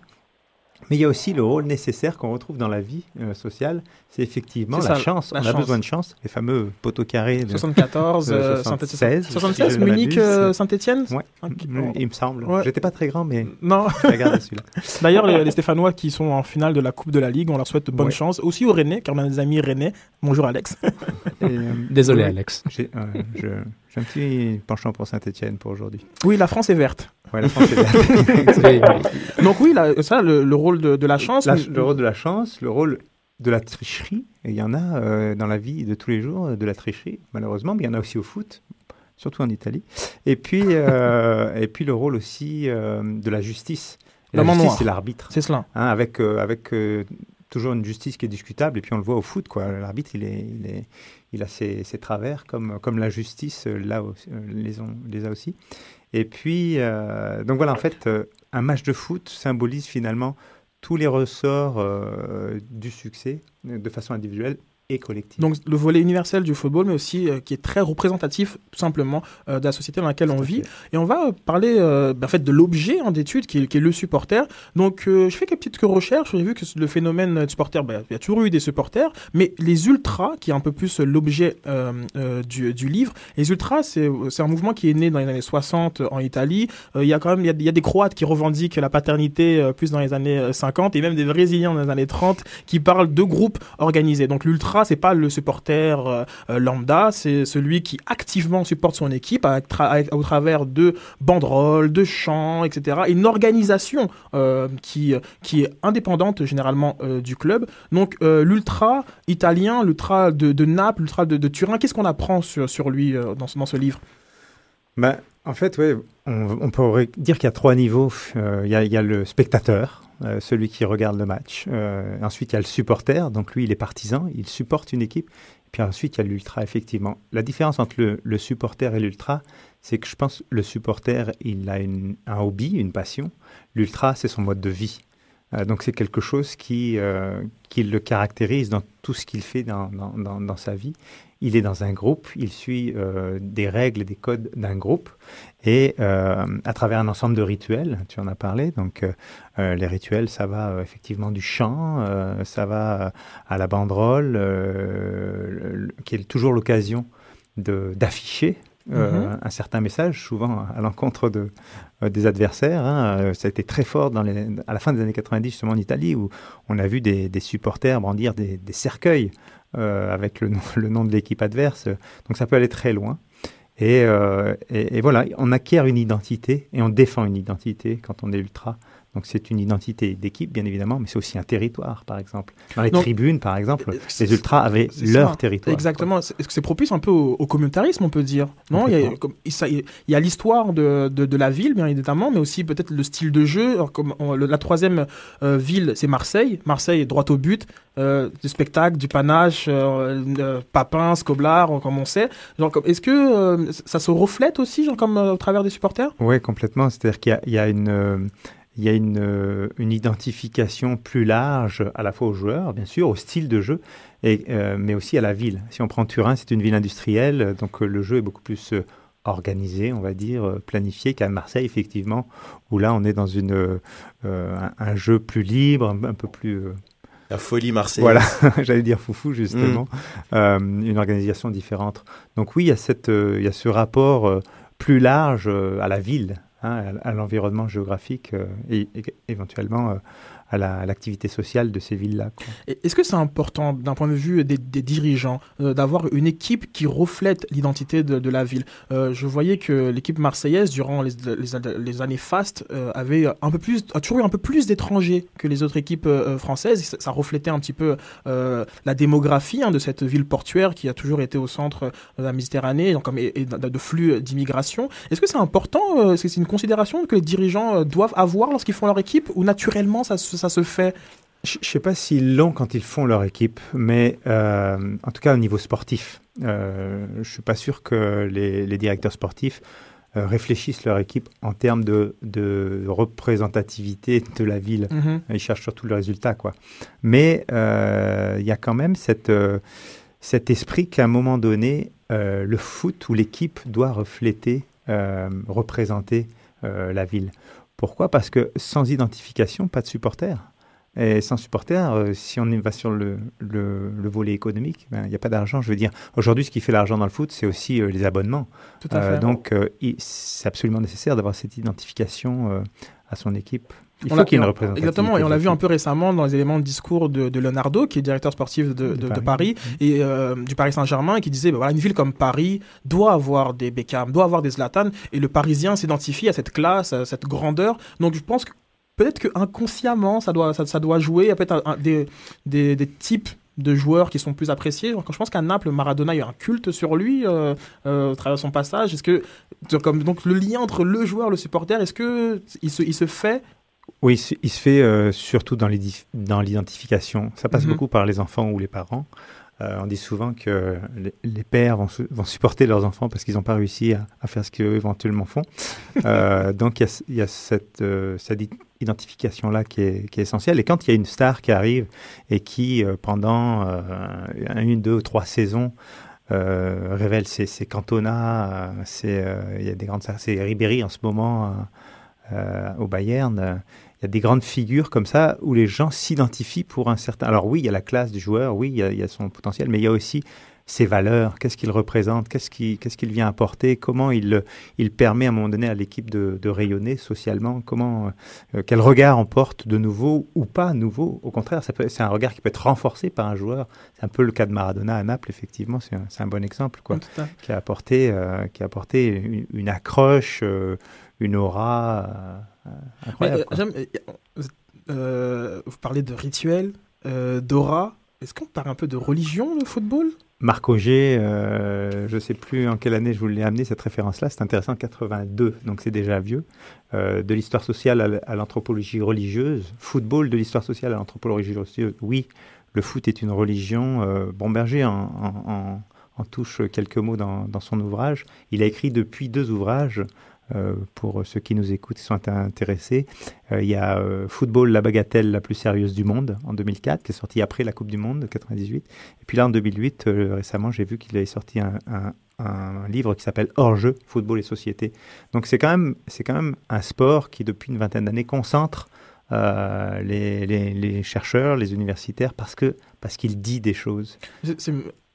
Mais il y a aussi le rôle nécessaire qu'on retrouve dans la vie euh, sociale. C'est effectivement la ça, chance. la on a chance. besoin de chance. Les fameux poteaux carrés. de- 74, de euh, 76. 76, si je ne Munich, euh, Saint-Etienne Ouais, Ok. il me semble. Ouais. J'étais pas très grand, mais Non. j'ai regardé celui-là. D'ailleurs, les, les Stéphanois qui sont en finale de la Coupe de la Ligue, on leur souhaite bonne Ouais. chance. Aussi aux Rennais, car on a des amis Rennais. Bonjour Alex. Et, euh, Désolé, Alex. Euh, je- j'ai un petit penchant pour Saint-Etienne pour aujourd'hui. Oui, la France est verte. Ouais, la France est verte. Donc oui, ça, le, le rôle de, de la chance. La- mais- le rôle de la chance, le rôle de la tricherie. Et il y en a euh, dans la vie de tous les jours, de la tricherie, malheureusement, mais il y en a aussi au foot, surtout en Italie. Et puis, euh, et puis le rôle aussi euh, de la justice. Et la justice, c'est l'arbitre. C'est cela. Hein, avec euh, avec euh, toujours une justice qui est discutable. Et puis on le voit au foot, quoi. L'arbitre, il est, il a ses, travers, comme comme la justice euh, là euh, les les a aussi. Et puis euh, donc voilà, en fait, un match de foot symbolise finalement tous les ressorts du succès de façon individuelle et collective. Donc le volet universel du football, mais aussi euh, qui est très représentatif tout simplement euh, de la société dans laquelle on vit. fait. Et on va euh, parler euh, ben, en fait de l'objet hein, d'étude qui, est- qui est le supporter. Donc euh, je fais quelques petites recherches. J'ai vu que le phénomène du supporter, ben, il y a toujours eu des supporters, mais les ultras, qui est un peu plus l'objet euh, euh, du, du livre, les ultras, c'est un mouvement qui est né dans les années 60 en Italie. Euh, il y a quand même il y y a des Croates qui revendiquent la paternité euh, plus dans les années euh, 50 et même des Brésiliens dans les années 30 qui parlent de groupes organisés. Donc l'ultra, c'est pas le supporter euh, euh, lambda, c'est celui qui activement supporte son équipe au travers de banderoles, de chants, etc. Et une organisation euh, qui qui est indépendante généralement du club. Donc l'ultra italien, l'ultra de, Naples, l'ultra de, Turin, qu'est-ce qu'on apprend sur, sur lui dans, ce- dans ce livre? Ben, en fait, ouais, on, on pourrait dire qu'il y a trois niveaux. Il y, a, il y a le spectateur, euh, celui qui regarde le match. Euh, ensuite, il y a le supporter, donc lui, il est partisan, il supporte une équipe. Puis ensuite, il y a l'ultra, effectivement. La différence entre le, supporter et l'ultra, c'est que je pense le supporter, il a un hobby, une passion. L'ultra, c'est son mode de vie. Euh, donc c'est quelque chose qui, le caractérise dans tout ce qu'il fait dans, sa vie. Il est dans un groupe, il suit des règles des codes d'un groupe et euh, à travers un ensemble de rituels, tu en as parlé, donc euh, euh, les rituels, ça va euh, effectivement du chant, ça va à la banderole, le- le- qui est toujours l'occasion d'afficher euh, Mhm. un certain message, souvent à l'encontre de, euh, des adversaires. hein. Ça a été très fort dans les, à la fin des années 90, justement en Italie, où on a vu des, des supporters brandir des, des cercueils euh, avec le nom, le nom de l'équipe adverse. Donc ça peut aller très loin. Et, euh, et, et voilà, on acquiert une identité et on défend une identité quand on est ultra. Donc c'est une identité d'équipe, bien évidemment, mais c'est aussi un territoire, par exemple. Dans les tribunes, par exemple, c'est- les ultras avaient leur ça. territoire. Exactement. Est-ce que c'est propice un peu au, au communautarisme, on peut dire Non, il y a, l'histoire de, de, de la ville, bien évidemment, mais aussi peut-être le style de jeu. Alors, comme on- le- la troisième euh, ville, c'est Marseille. Marseille est droit au but, euh, du spectacle, du panache, euh, euh, Papin, Scoblar, comme on sait. Est-ce que euh, ça se reflète aussi, genre comme euh, au travers des supporters? Oui, complètement. C'est-à-dire qu'il y a, il y a une, euh, il y a une, euh, une identification plus large à la fois aux joueurs, bien sûr, au style de jeu, et, euh, mais aussi à la ville. Si on prend Turin, c'est une ville industrielle, donc euh, le jeu est beaucoup plus organisé, on va dire, planifié qu'à Marseille, effectivement, où là, on est dans une, euh, un, un jeu plus libre, un, un peu plus... euh, La folie marseillaise. voilà, j'allais dire foufou justement, Euh, une organisation différente. Donc oui, il y a, cette, il y a ce rapport plus large à la ville, hein, à, l'environnement géographique euh, et, et éventuellement à la- à l'activité sociale de ces villes-là. Est-ce que c'est important, d'un point de vue des, dirigeants, euh, d'avoir une équipe qui reflète l'identité de, la ville? Euh, Je voyais que l'équipe marseillaise, durant les, années fastes, euh, avait un peu plus, a toujours eu un peu plus d'étrangers que les autres équipes euh, françaises. Ça, reflétait un petit peu la démographie hein, de cette ville portuaire qui a toujours été au centre de la Méditerranée, donc, et, de, de flux d'immigration. Est-ce que c'est important Est-ce que c'est une considération que les dirigeants doivent avoir lorsqu'ils font leur équipe ou naturellement ça, se- ça se fait Je ne sais pas s'ils l'ont quand ils font leur équipe, mais euh, en tout cas au niveau sportif, euh, je ne suis pas sûr que les, les directeurs sportifs euh, réfléchissent leur équipe en termes de, de représentativité de la ville. Mhm. Ils cherchent surtout le résultat, quoi. Mais il y a quand même cette, cet esprit qu'à un moment donné, le foot ou l'équipe doit refléter, représenter la ville. Pourquoi? Parce que sans identification, pas de supporters. Et sans supporters, euh, si on va sur le, le, le volet économique, ben, il n'y a pas d'argent. Je veux dire, aujourd'hui, ce qui fait l'argent dans le foot, c'est aussi euh, les abonnements. Tout à Euh, fait. donc, euh, c'est absolument nécessaire d'avoir cette identification à son équipe. Il faut qu'il y ait une. Exactement, et on l'a vu un peu récemment dans les éléments de discours de, de Leonardo, qui est directeur sportif de, de- de Paris, et euh, du Paris Saint-Germain, qui disait, voilà, une ville comme Paris doit avoir des Beckham, doit avoir des Zlatan, et le Parisien s'identifie à cette classe, à cette grandeur. Donc je pense que peut-être que inconsciemment, ça doit, ça, ça doit jouer, il y a peut-être un- un- des, des, des types de joueurs qui sont plus appréciés. Donc, je pense qu'à Naples, Maradona, il y a un culte sur lui euh, euh, au travers de son passage. Est-ce que donc, comme donc le lien entre le joueur et le supporter, est-ce que il se, il se fait Oui, il se- fait euh, surtout dans l'identification. Ça passe Mhm. beaucoup par les enfants ou les parents. Euh, on dit souvent que les, les pères vont, su- vont supporter leurs enfants parce qu'ils n'ont pas réussi à, à faire ce qu'eux éventuellement font. Euh, donc il y a, y cette, identification-là qui est, qui est essentielle. Et quand il y a une star qui arrive et qui, pendant une, deux, trois saisons, euh, révèle ses, ses cantonats, euh, euh, il y a des grandes, c'est Ribéry en ce moment au Bayern. Il y a des grandes figures comme ça où les gens s'identifient pour un certain. Alors oui, il y a la classe du joueur, oui, il y a, il y a son potentiel, mais il y a aussi ses valeurs, qu'est-ce qu'il représente, qu'est-ce qu'il vient apporter, comment il, il permet à un moment donné à l'équipe de, de rayonner socialement, comment, euh, quel regard on porte de nouveau ou pas nouveau. Au contraire, c'est un regard qui peut être renforcé par un joueur. C'est un peu le cas de Maradona à Naples, effectivement, c'est un, bon exemple, quoi, qui a apporté, euh, qui a apporté une, une accroche, euh, une aura euh, incroyable. Mais, euh, euh, vous parlez de rituel, d'aura. Est-ce qu'on parle un peu de religion, le football? Marc Auger, euh, je ne sais plus en quelle année je vous l'ai amené cette référence-là, c'est intéressant, 82, donc c'est déjà vieux, euh, de l'histoire sociale à l'anthropologie religieuse, football de l'histoire sociale à l'anthropologie religieuse, oui, le foot est une religion, euh, Bomberger en, en- en- en touche quelques mots dans, dans son ouvrage, il a écrit depuis deux ouvrages, pour ceux qui nous écoutent et sont intéressés, Euh, il y a euh, Football, la bagatelle la plus sérieuse du monde en 2004, qui est sorti après la Coupe du Monde de 98. Et puis là, en 2008, euh, récemment, j'ai vu qu'il avait sorti un, livre qui s'appelle Hors-jeu, Football et Société. Donc c'est quand, même- quand même un sport qui, depuis une vingtaine d'années, concentre euh, les, chercheurs, les universitaires, parce que parce qu'il dit des choses.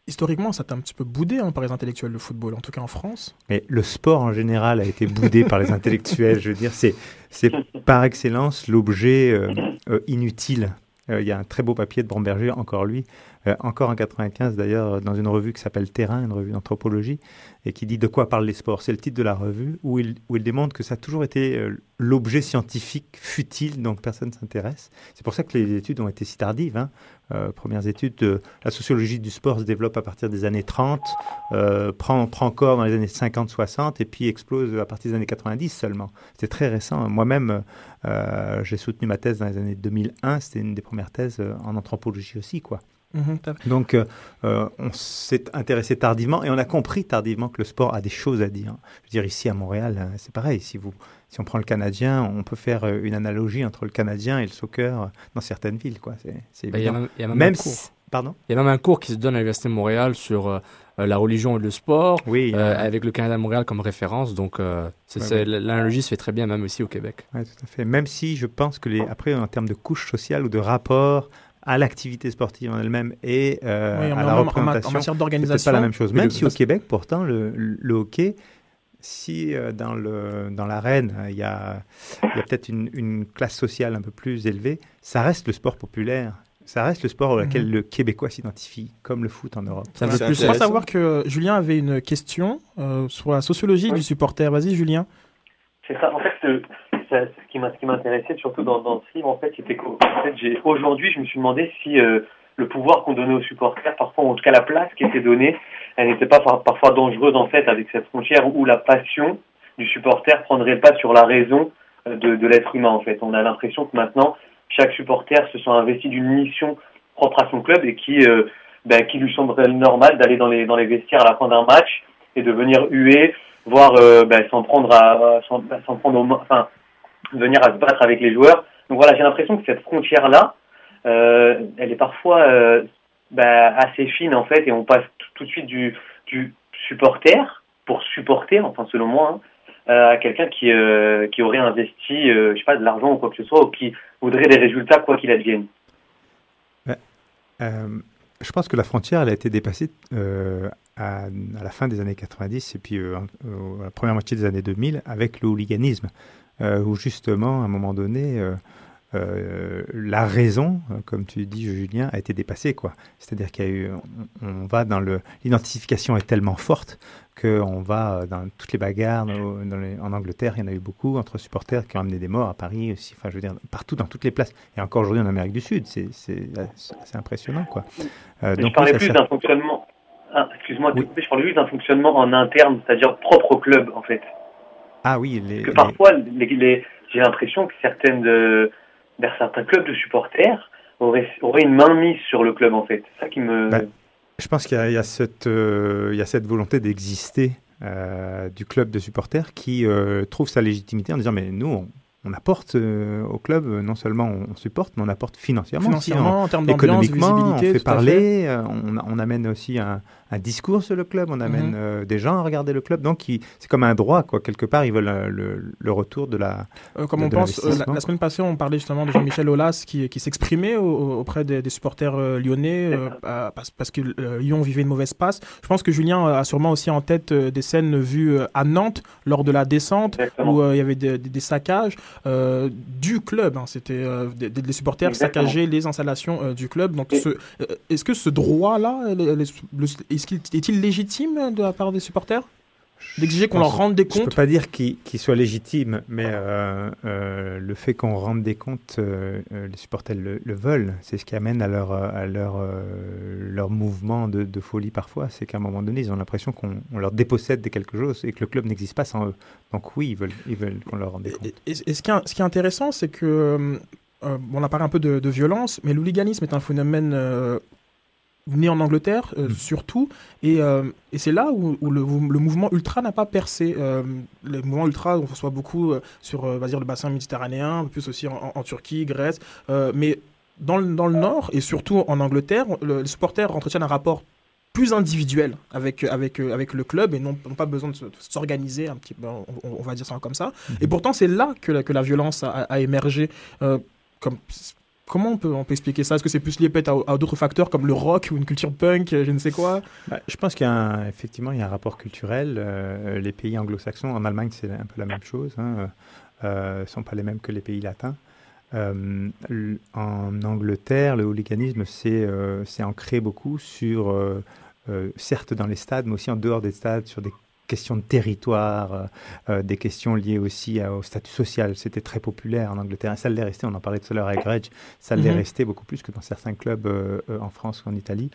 Historiquement, ça t'a un petit peu boudé hein, par les intellectuels de football, en tout cas en France. Mais le sport en général a été boudé par les intellectuels. Je veux dire, c'est, c'est par excellence l'objet euh, euh, inutile. Euh, Il y a un très beau papier de Bromberger, encore lui, euh, encore en 95 d'ailleurs, dans une revue qui s'appelle Terrain, une revue d'anthropologie, et qui dit de quoi parlent les sports. C'est le titre de la revue où il, où il démontre que ça a toujours été euh, l'objet scientifique futile dont personne ne s'intéresse. C'est pour ça que les études ont été si tardives. hein. Euh, premières études, de, la sociologie du sport se développe à partir des années 30, euh, prend, prend corps dans les années 50-60 et puis explose à partir des années 90 seulement. C'était très récent. Moi-même, euh, j'ai soutenu ma thèse dans les années 2001. C'était une des premières thèses euh, en anthropologie aussi, quoi. Mhm, Donc, euh, euh, on s'est intéressé tardivement et on a compris tardivement que le sport a des choses à dire. Je veux dire, ici à Montréal, euh, c'est pareil. Si, vous, si on prend le Canadien, on peut faire une analogie entre le Canadien et le soccer dans certaines villes. Quoi. C'est, c'est Bah, il y a évident. même- il y a même un cours. si- Pardon? Il y a même un cours qui se donne à l'Université de Montréal sur euh, euh, la religion et le sport, Oui, euh, avec le Canada Montréal comme référence. Donc, euh, c'est- Ouais, c'est- ouais. l'analogie se fait très bien, même aussi au Québec. Oui, tout à fait. Même si je pense que les, après, en termes de couche sociale ou de rapport à l'activité sportive en elle-même et euh, Oui, en- à en- la en- en représentation, matière d'organisation. pas la même chose. Même le- si au Québec, pourtant, le, le hockey, si euh, dans le dans l'arène euh, il y a, il y a peut-être une, une classe sociale un peu plus élevée, ça reste le sport populaire. Ça reste le sport auquel Mhm. le Québécois s'identifie, comme le foot en Europe. Plus- Je crois savoir que Julien avait une question euh, sur la sociologie du supporter. Vas-y, Julien. C'est ça. En fait, euh, ce qui m'intéressait surtout dans, dans ce livre, en fait, c'était qu'au en fait, aujourd'hui, je me suis demandé si euh, le pouvoir qu'on donnait aux supporters, parfois, en tout cas la place qui était donnée, elle n'était pas par- parfois dangereuse, en fait, avec cette frontière où la passion du supporter prendrait pas sur la raison euh, de, l'être humain, en fait. On a l'impression que maintenant, chaque supporter se soit investi d'une mission propre à son club et qui, euh, ben, lui semblerait normal d'aller dans les, vestiaires à la fin d'un match et de venir huer, voire ben, s'en prendre à, venir à se battre avec les joueurs. Donc voilà, j'ai l'impression que cette frontière-là, euh, elle est parfois euh, ben, assez fine en fait, et on passe tout, de suite du, supporter pour supporter, enfin selon moi, hein, euh, à quelqu'un qui, qui aurait investi, je sais pas, de l'argent ou quoi que ce soit, ou qui voudrait des résultats quoi qu'il advienne. Je pense que la frontière, elle a été dépassée à, à la fin des années 90 et puis à la première moitié des années 2000 avec le hooliganisme, où justement, à un moment donné, euh, euh, la raison, euh, comme tu dis, Julien, a été dépassée. quoi. C'est-à-dire qu'il y a eu, on, on va dans le, l'identification est tellement forte qu'on va euh, dans toutes les bagarres. Dans, dans les- en Angleterre, il y en a eu beaucoup entre supporters qui ont amené des morts à Paris aussi. Enfin, je veux dire, partout, dans toutes les places. Et encore aujourd'hui en Amérique du Sud, c'est, c'est, c'est impressionnant, quoi. Euh, donc, je parlais ça plus d'un fonctionnement. Ah, excuse-moi, je parlais juste d'un fonctionnement en interne, c'est-à-dire propre au club en fait. Ah oui, les, que parfois, les, les- j'ai l'impression que certaines de, vers certains clubs de supporters auraient, auraient une main mise sur le club en fait. C'est ça qui me. Ben, je pense qu'il y a, il y a cette, euh, il y a cette volonté d'exister euh, du club de supporters qui euh, trouve sa légitimité en disant mais nous on, on apporte euh, au club non seulement on supporte mais on apporte financièrement, aussi, Financièrement, en termes d'ambiance, économiquement on fait parler euh, on, on amène aussi un, un discours sur le club on amène Mhm. euh, des gens à regarder le club donc c'est comme un droit quoi quelque part ils veulent euh, le, le retour de la Euh, comme de- on de pense, euh, la, semaine passée, on parlait justement de Jean-Michel Aulas qui, qui s'exprimait au- au- auprès des, des supporters euh, lyonnais parce, parce que euh, Lyon vivait une mauvaise passe. Je pense que Julien a sûrement aussi en tête euh, des scènes vues euh, à Nantes lors de la descente Exactement. où euh, il y avait des, des- des saccages euh, du club. hein. C'était euh, des, supporters Exactement. saccager les installations euh, du club. Donc, ce- euh, est-ce que ce droit-là, est-ce qu'il est-il légitime de la part des supporters d'exiger qu'on leur rende des Je comptes peux pas dire qu'il qu'il soit légitime, mais euh, euh, le fait qu'on rende des comptes, euh, les supporters le, le veulent. C'est ce qui amène à leur, à leur, leur mouvement de, de folie parfois. C'est qu'à un moment donné, ils ont l'impression qu'on on leur dépossède de quelque chose et que le club n'existe pas sans eux. Donc oui, ils veulent, ils veulent qu'on leur rende des comptes. Et, et ce, qui est, ce qui est intéressant, c'est que on a parlé un peu de, de violence, mais l'hooliganisme est un phénomène né en Angleterre euh, surtout, et, euh, et c'est là où, où le, où le mouvement ultra n'a pas percé. Euh, le mouvement ultra, on reçoit beaucoup sur, on va dire, le bassin méditerranéen, plus aussi en, en- en Turquie, Grèce, mais dans le, dans le nord et surtout en Angleterre, le- les supporters entretiennent un rapport plus individuel avec, avec, avec le club et n'ont pas besoin de se- de s'organiser un petit peu, on, on- va dire ça comme ça. Et pourtant, c'est là que la, que la violence a, a émergé. Comme, comment on peut, expliquer ça? Est-ce que c'est plus lié peut-être à, d'autres facteurs comme le rock ou une culture punk, euh, je ne sais quoi? Bah, je pense qu'il y il y a un rapport culturel. Euh, les pays anglo-saxons, en Allemagne, c'est un peu la même chose. Hein, euh, sont pas les mêmes que les pays latins. Euh, en Angleterre, le hooliganisme s'est euh, ancré beaucoup sur, euh, euh, certes dans les stades, mais aussi en dehors des stades, sur des questions de territoire, euh, euh, des questions liées aussi à- au statut social. C'était très populaire en Angleterre. Et ça l'est resté, on en parlait tout à l'heure avec Reg, ça l'est Mhm. resté beaucoup plus que dans certains clubs euh, en France ou en Italie.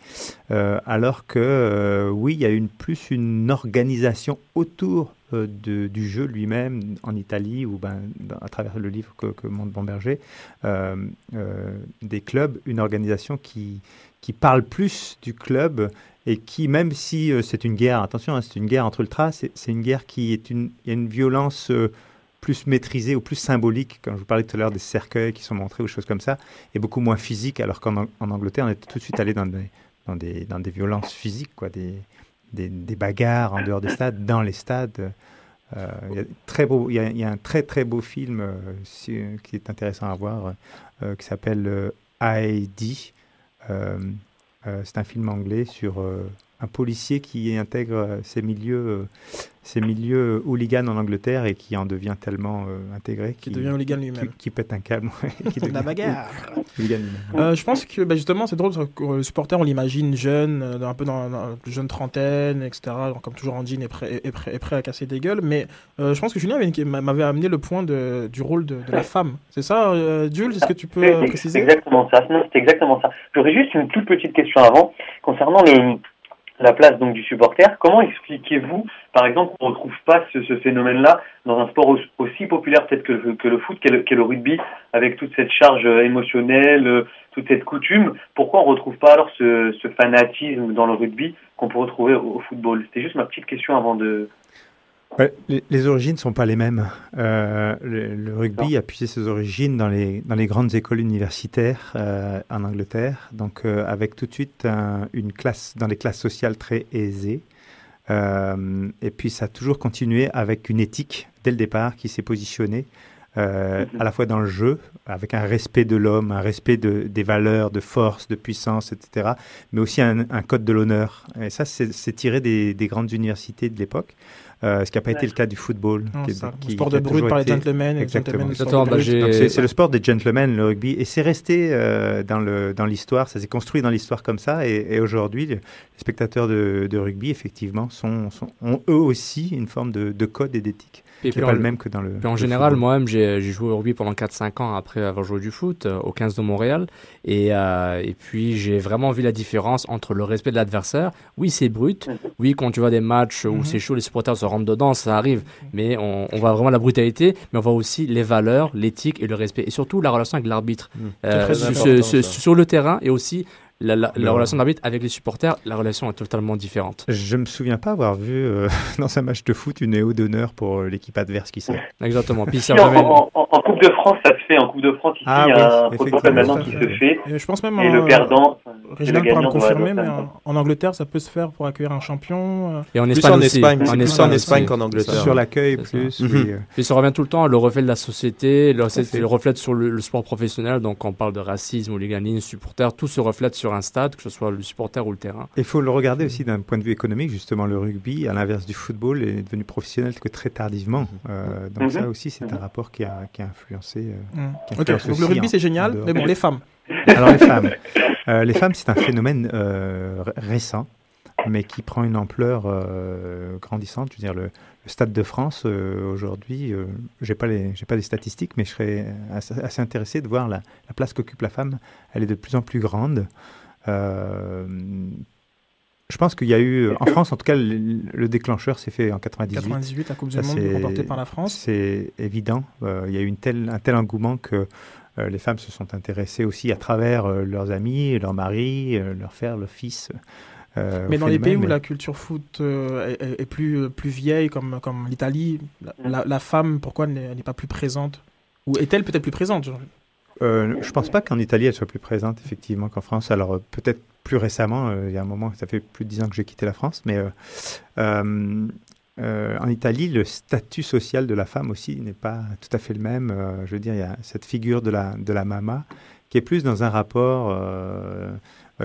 Euh, alors que, oui, il y a une, plus une organisation autour de- du jeu lui-même en Italie, ou ben, à travers le livre que, que montre Bomberger, euh, euh, des clubs, une organisation qui, qui parle plus du club et qui, même si euh, c'est une guerre, attention, hein, c'est une guerre entre ultras, c'est une guerre qui est une, violence euh, plus maîtrisée ou plus symbolique, quand je vous parlais tout à l'heure des cercueils qui sont montrés ou choses comme ça, et beaucoup moins physique, alors qu'en Ang- en Angleterre, on est tout de suite allé dans des, dans des, dans des violences physiques, quoi, des, des, bagarres en dehors des stades, dans les stades. Euh, il, y a y a, un très très beau film qui est intéressant à voir, qui s'appelle euh, c'est un film anglais sur euh, un policier qui intègre euh, ces milieux, euh, ces milieux hooligans en Angleterre et qui en devient tellement euh, intégré Qui devient hooligan lui-même. qui, qui pète un câble, qui La devient bagarre. hooligan lui-même. Euh, je pense que bah, justement c'est drôle que le supporter on l'imagine jeune, un peu dans, dans jeune trentaine, etc. donc comme toujours en jean et prêt, et prêt, et prêt à casser des gueules. Mais euh, je pense que Julien m'avait amené le point de, du rôle de, de la femme. C'est ça, euh, Jules Est-ce que tu peux euh, C'est préciser? exactement ça. Non, c'est exactement ça. J'aurais juste une toute petite question avant concernant le, la place donc du supporter. Comment expliquez-vous, par exemple, qu'on ne retrouve pas ce, ce phénomène-là dans un sport aussi, populaire peut-être que, que le foot, qu'est le, qu'est le rugby, avec toute cette charge euh, émotionnelle, euh, toute cette coutume? Pourquoi on ne retrouve pas alors ce, ce fanatisme dans le rugby qu'on peut retrouver au football? C'était juste ma petite question avant de... Les, les origines ne sont pas les mêmes. Euh, le, le rugby a puisé ses origines dans les, dans les grandes écoles universitaires euh, en Angleterre, donc euh, avec tout de suite un- une classe, dans des classes sociales très aisées. Euh, et puis ça a toujours continué avec une éthique dès le départ qui s'est positionnée euh, à la fois dans le jeu, avec un respect de l'homme, un respect de, des valeurs, de force, de puissance, etc., mais aussi un, un code de l'honneur. Et ça, c'est c'est tiré des, des grandes universités de l'époque. Euh, ce qui n'a pas été le cas du football. Non, qui est- ça. qui- Sport de a brut par les gentlemen, Exactement. bah, C'est le sport des gentlemen, le rugby, et c'est resté euh, dans le dans l'histoire. Ça s'est construit dans l'histoire comme ça, et, et aujourd'hui, les spectateurs de, de rugby, effectivement, sont, sont- ont eux aussi une forme de, de code et d'éthique Et puis pas en- le même que dans le. Puis en le général, football. moi-même, j'ai joué au rugby pendant 4-5 ans après avoir joué du foot euh, au 15 de Montréal. Et, euh, et puis, j'ai vraiment vu la différence entre le respect de l'adversaire. Oui, c'est brut. Oui, quand tu vois des matchs où Mhm. c'est chaud, les supporters se rentrent dedans, ça arrive. Mais on, on voit vraiment la brutalité, mais on voit aussi les valeurs, l'éthique et le respect. Et surtout, la relation avec l'arbitre. Mm. Euh, C'est très sur, sur le terrain et aussi la, la- la Le- relation de l'arbitre avec les supporters, la relation est totalement différente. Je me souviens pas avoir vu euh, dans un match de foot une éo d'honneur pour euh, l'équipe adverse qui sort. Exactement. Puis Si, en, en- Coupe de France, ça se fait. En Coupe de France, ici, Ah il y oui, a un protocole maintenant qui se fait. Et je pense même Et en, le perdant, Réginald pourra me confirmer, mais en, en Angleterre, ça peut se faire pour accueillir un champion. euh. Et en Plus Espagne en aussi. Espagne, c'est En plus Espagne en Espagne qu'en Angleterre. Sur l'accueil plus, Mhm. oui, euh, Puis ça revient tout le temps, le reflet de la société, le, reflet sur le, le sport professionnel, donc on parle de racisme, hooliganisme, supporter, tout se reflète sur un stade, que ce soit le supporter ou le terrain. Il faut le regarder aussi d'un point de vue économique. Justement, le rugby, à l'inverse du football, est devenu professionnel que très tardivement. Euh, donc Mhm. ça aussi, c'est un rapport qui a, qui a influencé. euh, Mm. qui donc le rugby c'est génial, mais bon, les femmes. Alors les femmes, Euh, les femmes, c'est un phénomène euh, récent, mais qui prend une ampleur euh, grandissante. Je veux dire, le, le Stade de France euh, aujourd'hui, euh, j'ai pas les, j'ai pas les statistiques, mais je serais assez, assez intéressé de voir la, la place qu'occupe la femme. Elle est de plus en plus grande. Euh, je pense qu'il y a eu, en France en tout cas, le, le déclencheur s'est fait en 98. 98, la Coupe du Ça, Monde c'est- remportée par la France. C'est évident. Euh, il y a eu une telle, un tel engouement que euh, les femmes se sont intéressées aussi à travers euh, leurs amis, leurs maris, euh, leurs frères, leurs fils. euh, Mais dans les pays où la culture foot euh, est, plus, plus vieille, comme, comme l'Italie, la, la- la femme, pourquoi n'est pas plus présente? Ou est-elle peut-être plus présente? genre Euh, je pense pas qu'en Italie elle soit plus présente effectivement qu'en France. Alors euh, peut-être plus récemment, euh, il y a un moment, ça fait plus de dix ans que j'ai quitté la France, mais euh, en Italie, le statut social de la femme aussi n'est pas tout à fait le même. Je veux dire, il y a cette figure de la, de la mama qui est plus dans un rapport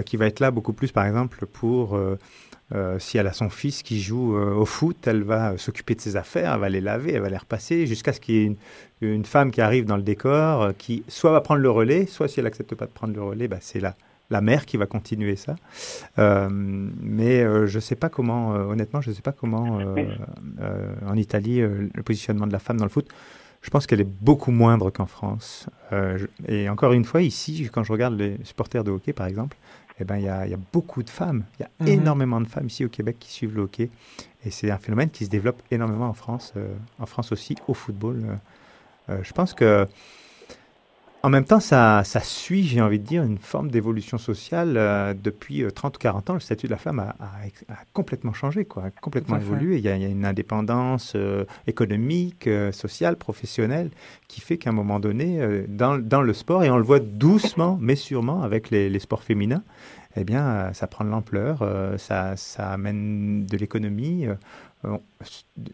qui va être là beaucoup plus, par exemple, pour euh, euh, si elle a son fils qui joue euh, au foot, elle va euh, s'occuper de ses affaires, elle va les laver, elle va les repasser, jusqu'à ce qu'il y ait une, une femme qui arrive dans le décor, euh, qui soit va prendre le relais, soit si elle accepte pas de prendre le relais, bah, c'est la, la mère qui va continuer ça. Euh, mais euh, je sais pas comment, euh, honnêtement, je sais pas comment euh, euh, en Italie euh, le positionnement de la femme dans le foot. Je pense qu'elle est beaucoup moindre qu'en France. Euh, je- et encore une fois, ici, quand je regarde les supporters de hockey, par exemple, eh ben, il y, a, il y a beaucoup de femmes. Il y a Mhm. énormément de femmes ici au Québec qui suivent le hockey. Et c'est un phénomène qui se développe énormément en France, euh, en France aussi, au football. Euh, euh, je pense que, en même temps, ça, ça suit, j'ai envie de dire, une forme d'évolution sociale. euh, depuis euh, 30 ou 40 ans, le statut de la femme a, a- a complètement changé, quoi, a complètement évolué. Il y, a, il y a une indépendance euh, économique, euh, sociale, professionnelle, qui fait qu'à un moment donné, euh, dans, dans le sport, et on le voit doucement, mais sûrement avec les, les sports féminins, eh bien, euh, ça prend de l'ampleur, euh, ça, ça amène de l'économie. Euh,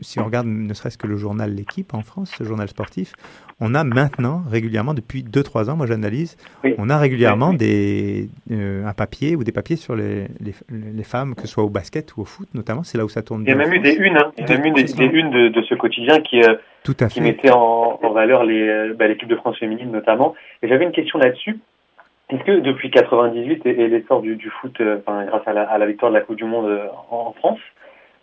si on regarde ne serait-ce que le journal L'équipe en France, ce journal sportif, on a maintenant régulièrement, depuis 2-3 ans, moi j'analyse, Oui. on a régulièrement Oui. Des, euh, un papier ou des papiers sur les, les, les femmes, que ce soit au basket ou au foot notamment, c'est là où ça tourne Il y a même eu des unes, hein. il y a même eu des, des ça. unes de, de ce quotidien qui, euh, Tout à qui fait. mettait en, en valeur euh, bah, l'équipe de France féminine notamment. Et j'avais une question là-dessus. Est-ce que depuis 98 et, et l'essor du, du foot, euh, enfin, grâce à la, à la victoire de la Coupe du Monde en, en France,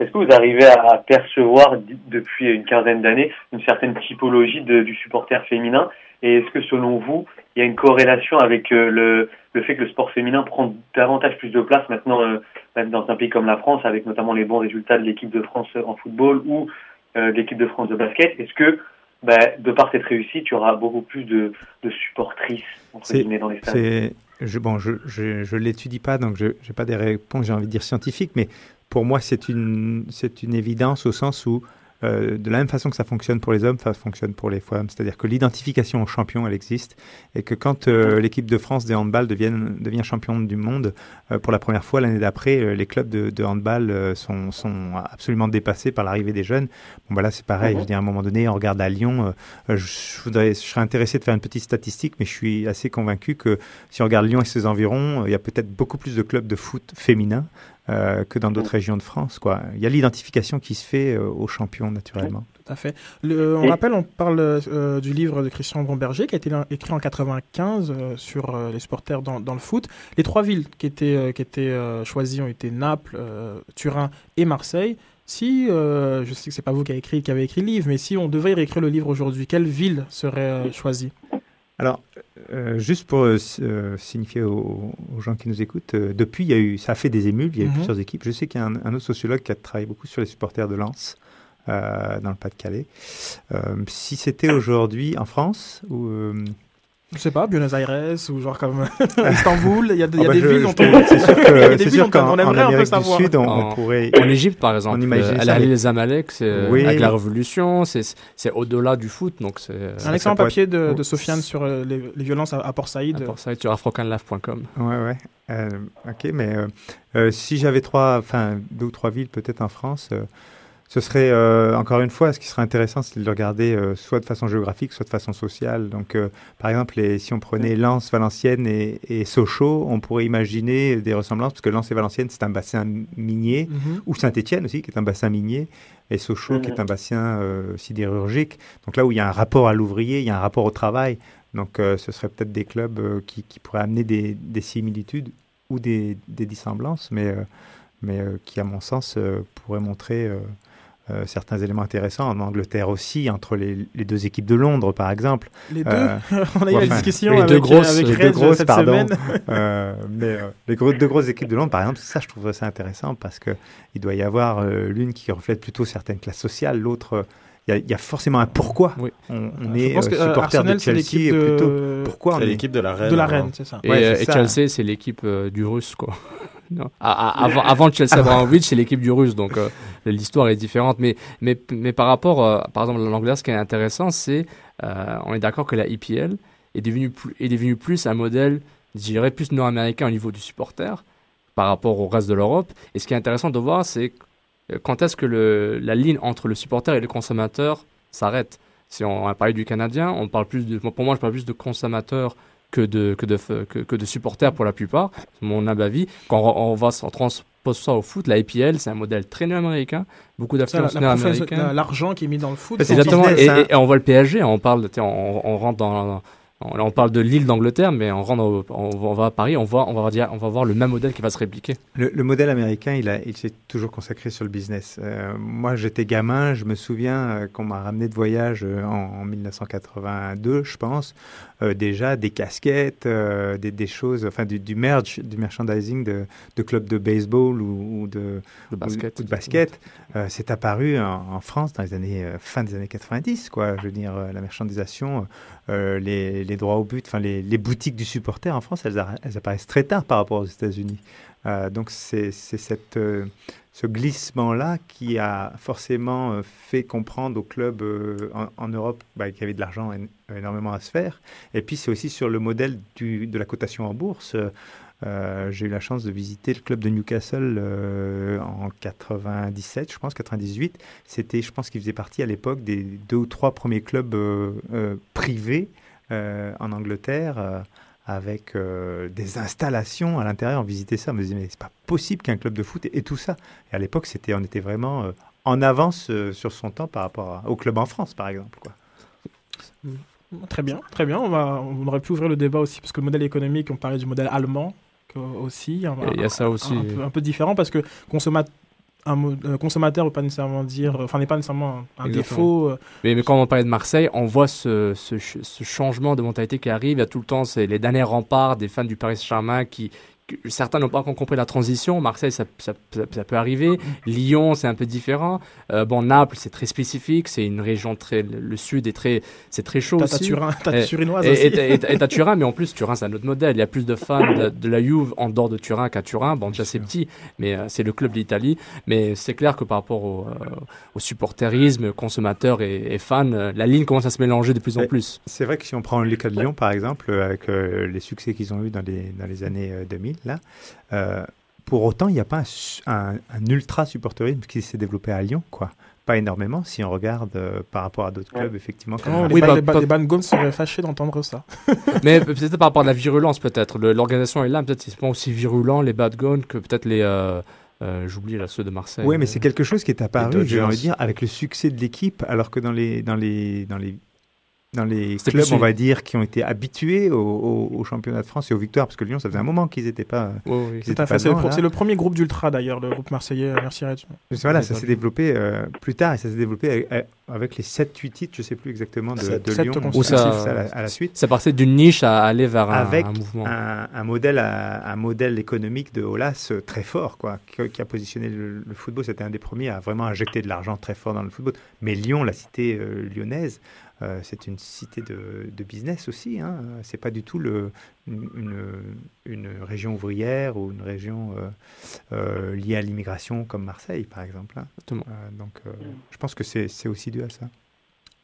Est-ce que vous arrivez à percevoir depuis une quinzaine d'années une certaine typologie de- du supporter féminin? Et est-ce que selon vous, il y a une corrélation avec euh, le, le fait que le sport féminin prend davantage plus de place maintenant euh, dans un pays comme la France, avec notamment les bons résultats de l'équipe de France en football ou euh, de l'équipe de France de basket? Est-ce que bah, de par cette réussite, il y aura beaucoup plus de, de supportrices entre guillemets, dans les stades? je, bon, je, je, je l'étudie pas, donc je n'ai pas des réponses, j'ai envie de dire scientifiques, mais pour moi, c'est une, c'est une évidence au sens où, euh, de la même façon que ça fonctionne pour les hommes, ça fonctionne pour les femmes. C'est-à-dire que l'identification au champion, elle existe, et que quand euh, l'équipe de France de handball devienne, devient championne du monde, euh, pour la première fois l'année d'après, les clubs de, de handball sont, sont absolument dépassés par l'arrivée des jeunes. Bon, bah là, c'est pareil. Je veux dire, à un moment donné, on regarde à Lyon. je, je voudrais, je serais intéressé de faire une petite statistique, mais je suis assez convaincu que si on regarde Lyon et ses environs, il y a peut-être beaucoup plus de clubs de foot féminins euh, que dans d'autres régions de France. Quoi. Il y a l'identification qui se fait euh, aux champions, naturellement. Tout à fait. Le- on Et- rappelle, on parle euh, du livre de Christian Bromberger qui a été écrit en 95 euh, sur euh, les supporters dans, dans le foot. Les trois villes qui étaient, euh, qui étaient euh, choisies ont été Naples, euh, Turin et Marseille. Si, euh, je sais que c'est pas vous qui avez écrit, qui avez écrit le livre, mais si on devait réécrire le livre aujourd'hui, quelle ville serait euh, choisie? Alors, euh, juste pour euh, euh, signifier aux, aux gens qui nous écoutent, euh, depuis, il y a eu, ça a fait des émules, il y a eu Mhm. plusieurs équipes. Je sais qu'il y a un, un autre sociologue qui a travaillé beaucoup sur les supporters de Lens, dans le Pas-de-Calais. Si c'était aujourd'hui en France, ou... euh, Je sais pas, Buenos Aires ou genre comme Istanbul, il y a, a Ah bah des je- villes dont on, c'est sûr a c'est villes sûr qu'en on aimerait en un peu Amérique du savoir. Sud, on, pourrait... En Égypte, par exemple, on imagine euh, ça, Al mais- les Amalek, c'est euh, Oui. avec la révolution, c'est au-delà du foot, donc c'est. Un excellent papier être- de, de Sofiane sur euh, les, les violences à, à Port Saïd. Pour ça, sur afrocanlife.com. Ouais, ouais. Euh, ok, mais euh, euh, si j'avais trois, enfin deux ou trois villes peut-être en France, euh, ce serait euh, encore une fois, ce qui serait intéressant, c'est de le regarder euh, soit de façon géographique, soit de façon sociale. Donc, euh, par exemple, les- si on prenait Lens, Valenciennes et, et Sochaux, on pourrait imaginer des ressemblances, parce que Lens et Valenciennes, c'est un bassin minier, Mhm. ou Saint-Étienne aussi, qui est un bassin minier, et Sochaux, qui est un bassin sidérurgique. Donc là où il y a un rapport à l'ouvrier, il y a un rapport au travail. Donc ce serait peut-être des clubs qui, qui pourraient amener des, des similitudes ou des, des dissemblances, mais, mais qui, à mon sens, pourraient montrer euh, euh, certains éléments intéressants. En Angleterre aussi, entre les, les deux équipes de Londres, par exemple. Les deux Euh, On a eu la discussion les avec, deux grosses, avec les deux grosses, cette pardon. semaine. Euh, mais euh, les gros- deux grosses équipes de Londres, par exemple, ça, je trouve ça intéressant parce que il doit y avoir euh, l'une qui reflète plutôt certaines classes sociales, l'autre. euh, il y, a- il y a forcément un pourquoi. On, on Je est pense euh, que, euh, supporter de Chelsea l'équipe et de- plutôt pourquoi on C'est est- l'équipe de la Reine, De la. Reine, c'est ça. Et, Ouais, euh, c'est et ça. Chelsea, c'est l'équipe euh, du russe, quoi. Non. Ah, ah, avant, avant Chelsea c'est l'équipe du russe, donc euh, l'histoire est différente. Mais, mais, mais par rapport, euh, par exemple, à l'Angleterre, ce qui est intéressant, c'est, euh, on est d'accord que la EPL est devenue, plus- est devenue plus un modèle, je dirais, plus nord-américain au niveau du supporter par rapport au reste de l'Europe. Et ce qui est intéressant de voir, c'est euh, quand est-ce que le, la ligne entre le supporter et le consommateur s'arrête? Si on a parlé du Canadien, on parle plus de, pour moi, je parle plus de consommateurs que de, que de, que, que de supporters pour la plupart, mon humble avis. Quand on, on va on transpose ça au foot, la APL, c'est un modèle très nord-américain, beaucoup nord-américaine. la- L'argent qui est mis dans le foot. C'est exactement. Et, et- et on voit le PSG, on parle, on, on rentre dans, on, on parle de l'île d'Angleterre, mais on rentre, au- on, on va à Paris, on voit, on va dire, on va voir le même modèle qui va se répliquer. Le, le modèle américain, il, a- il s'est toujours consacré sur le business. Euh, moi, j'étais gamin, je me souviens euh, qu'on m'a ramené de voyage euh, en, en 1982, je pense, euh, déjà des casquettes, euh, des, des choses, enfin du, du merch, du merchandising de, de clubs de baseball ou, ou de, De basket. ou- ou de basket. C'est apparu en, en France dans les années fin des années 90, quoi. Je veux dire, la marchandisation, euh, les, droits au but, enfin les, boutiques du supporter en France, elles, apparaissent très tard par rapport aux États-Unis. Euh, donc c'est euh, ce glissement-là qui a forcément fait comprendre aux clubs en, Europe bah, qu'il y avait de l'argent en- énormément à se faire. Et puis c'est aussi sur le modèle de la cotation en bourse. Euh, j'ai eu la chance de visiter le club de Newcastle euh, en 97, je pense, 98. C'était, je pense qu'il faisait partie à l'époque des deux ou trois premiers clubs euh, privés en Angleterre. avec des installations à l'intérieur, on visitait ça, on me disait mais c'est pas possible qu'un club de foot ait, tout ça. Et à l'époque, c'était, on était vraiment en avance sur son temps par rapport au club en France, par exemple. Très bien, très bien. On, on aurait pu ouvrir le débat aussi, parce que le modèle économique, on parlait du modèle allemand aussi. un- Il y a ça aussi. Un, peu, un peu différent, parce que un euh, consommateur veut pas nécessairement dire, enfin n'est pas nécessairement un, défaut. euh, Mais, mais quand on parlait de Marseille, on voit ce, ce, ch- ce changement de mentalité qui arrive. Il y a tout le temps les derniers remparts des fans du Paris Saint-Germain qui, certains n'ont pas encore compris la transition. Marseille, ça, ça, ça- ça peut arriver. Lyon, c'est un peu différent. Euh, bon, Naples, c'est très spécifique. C'est une région très, le sud est très, c'est très chaud T'as aussi. Turin, ta Et- Turinoise et, aussi. et, t'as- et t'as- et t'as Turin, mais en plus, Turin, c'est un autre modèle. Il y a plus de fans de, de la Juve en dehors de Turin qu'à Turin. Bon, déjà, c'est petit, mais euh, c'est le club d'Italie. Mais c'est clair que par rapport au, euh, au supporterisme, consommateurs et, et fans, la ligne commence à se mélanger de plus en plus. C'est vrai que si on prend le cas de Lyon, par exemple, avec euh, les succès qu'ils ont eu dans les, dans les années euh, 2000, là, euh, pour autant, il n'y a pas un, un, un ultra supporterisme qui s'est développé à Lyon, quoi. Pas énormément si on regarde euh, par rapport à d'autres clubs, effectivement. Marseille. les, ba- bah, les, ba- les seraient fâchés d'entendre ça. mais peut-être par rapport à la virulence, peut-être. L'organisation est là, peut-être ils sont pas aussi virulents, les bad guns, que peut-être les. Euh, euh, J'oublie là ceux de Marseille. Oui, mais c'est quelque chose qui est apparu, j'ai envie de dire, avec le succès de l'équipe, alors que dans les, dans les, dans les, dans les clubs, on va dire, qui ont été habitués au, au- au championnat de France et aux victoires, parce que Lyon, ça faisait un moment qu'ils n'étaient pas. Oui. C'est le, premier groupe d'ultra d'ailleurs, le groupe marseillais. Merci Red. Voilà, ça s'est développé euh, plus tard et ça s'est développé avec, euh, avec les 7-8 titres, je sais plus exactement, de, de Lyon consécutifs ça- à, la, à la suite. Ça passait d'une niche à aller vers un, avec un mouvement. un, un modèle, un modèle économique de Olas euh, très fort, quoi, qui, qui a positionné le, le football. C'était un des premiers à vraiment injecter de l'argent très fort dans le football. Mais Lyon, la cité euh, lyonnaise, euh, c'est une cité de, de business aussi. Hein. C'est pas du tout le, une, région ouvrière ou une région euh, euh, liée à l'immigration comme Marseille, par exemple. hein. Exactement. Euh, donc, euh, je pense que c'est aussi dû à ça.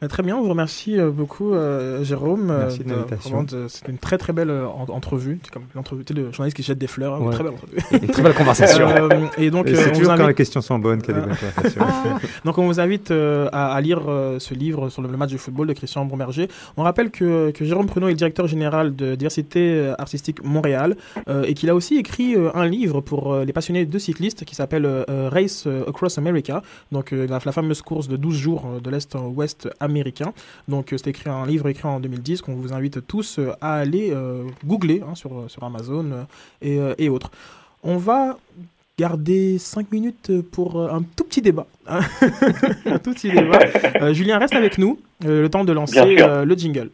Euh, Très bien, on vous remercie euh, beaucoup, euh, Jérôme. Merci euh, de l'invitation. vraiment de- C'était une très très belle euh, en- entrevue. C'est comme l'entrevue, le journaliste qui jette des fleurs. hein, Une très belle entrevue. Une très belle conversation. Euh, et donc, c'est toujours quand les questions sont bonnes qu'il y a des bonnes conversations. Donc on vous invite à, à lire ce livre sur le, match de football de Christian Bromberger. On rappelle que, que Jérôme Pruneau est le directeur général de Diversité Artistique Montréal et qu'il a aussi écrit un livre pour les passionnés de cyclistes qui s'appelle Race Across America, donc la, la fameuse course de 12 jours de l'Est en Ouest américain. Donc euh, c'est écrit un livre écrit en 2010 qu'on vous invite tous euh, à aller euh, googler hein, sur, sur Amazon et, et autres. On va garder 5 minutes pour un tout petit débat. hein. un tout petit débat. Euh, Julien, reste avec nous, euh, le temps de lancer euh, le jingle.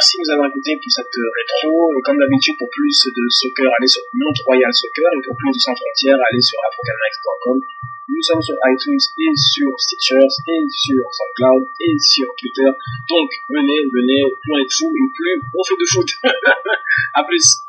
Merci de nous avoir écoutés pour cette euh, rétro. Comme d'habitude, pour plus de soccer, allez sur Mont-Royal Soccer et pour plus de sans frontières, allez sur afrocanmax.com. Nous sommes sur iTunes et sur Stitchers et sur SoundCloud et sur Twitter. Donc, venez, venez, plus on est de fous et plus on fait de foot. à plus.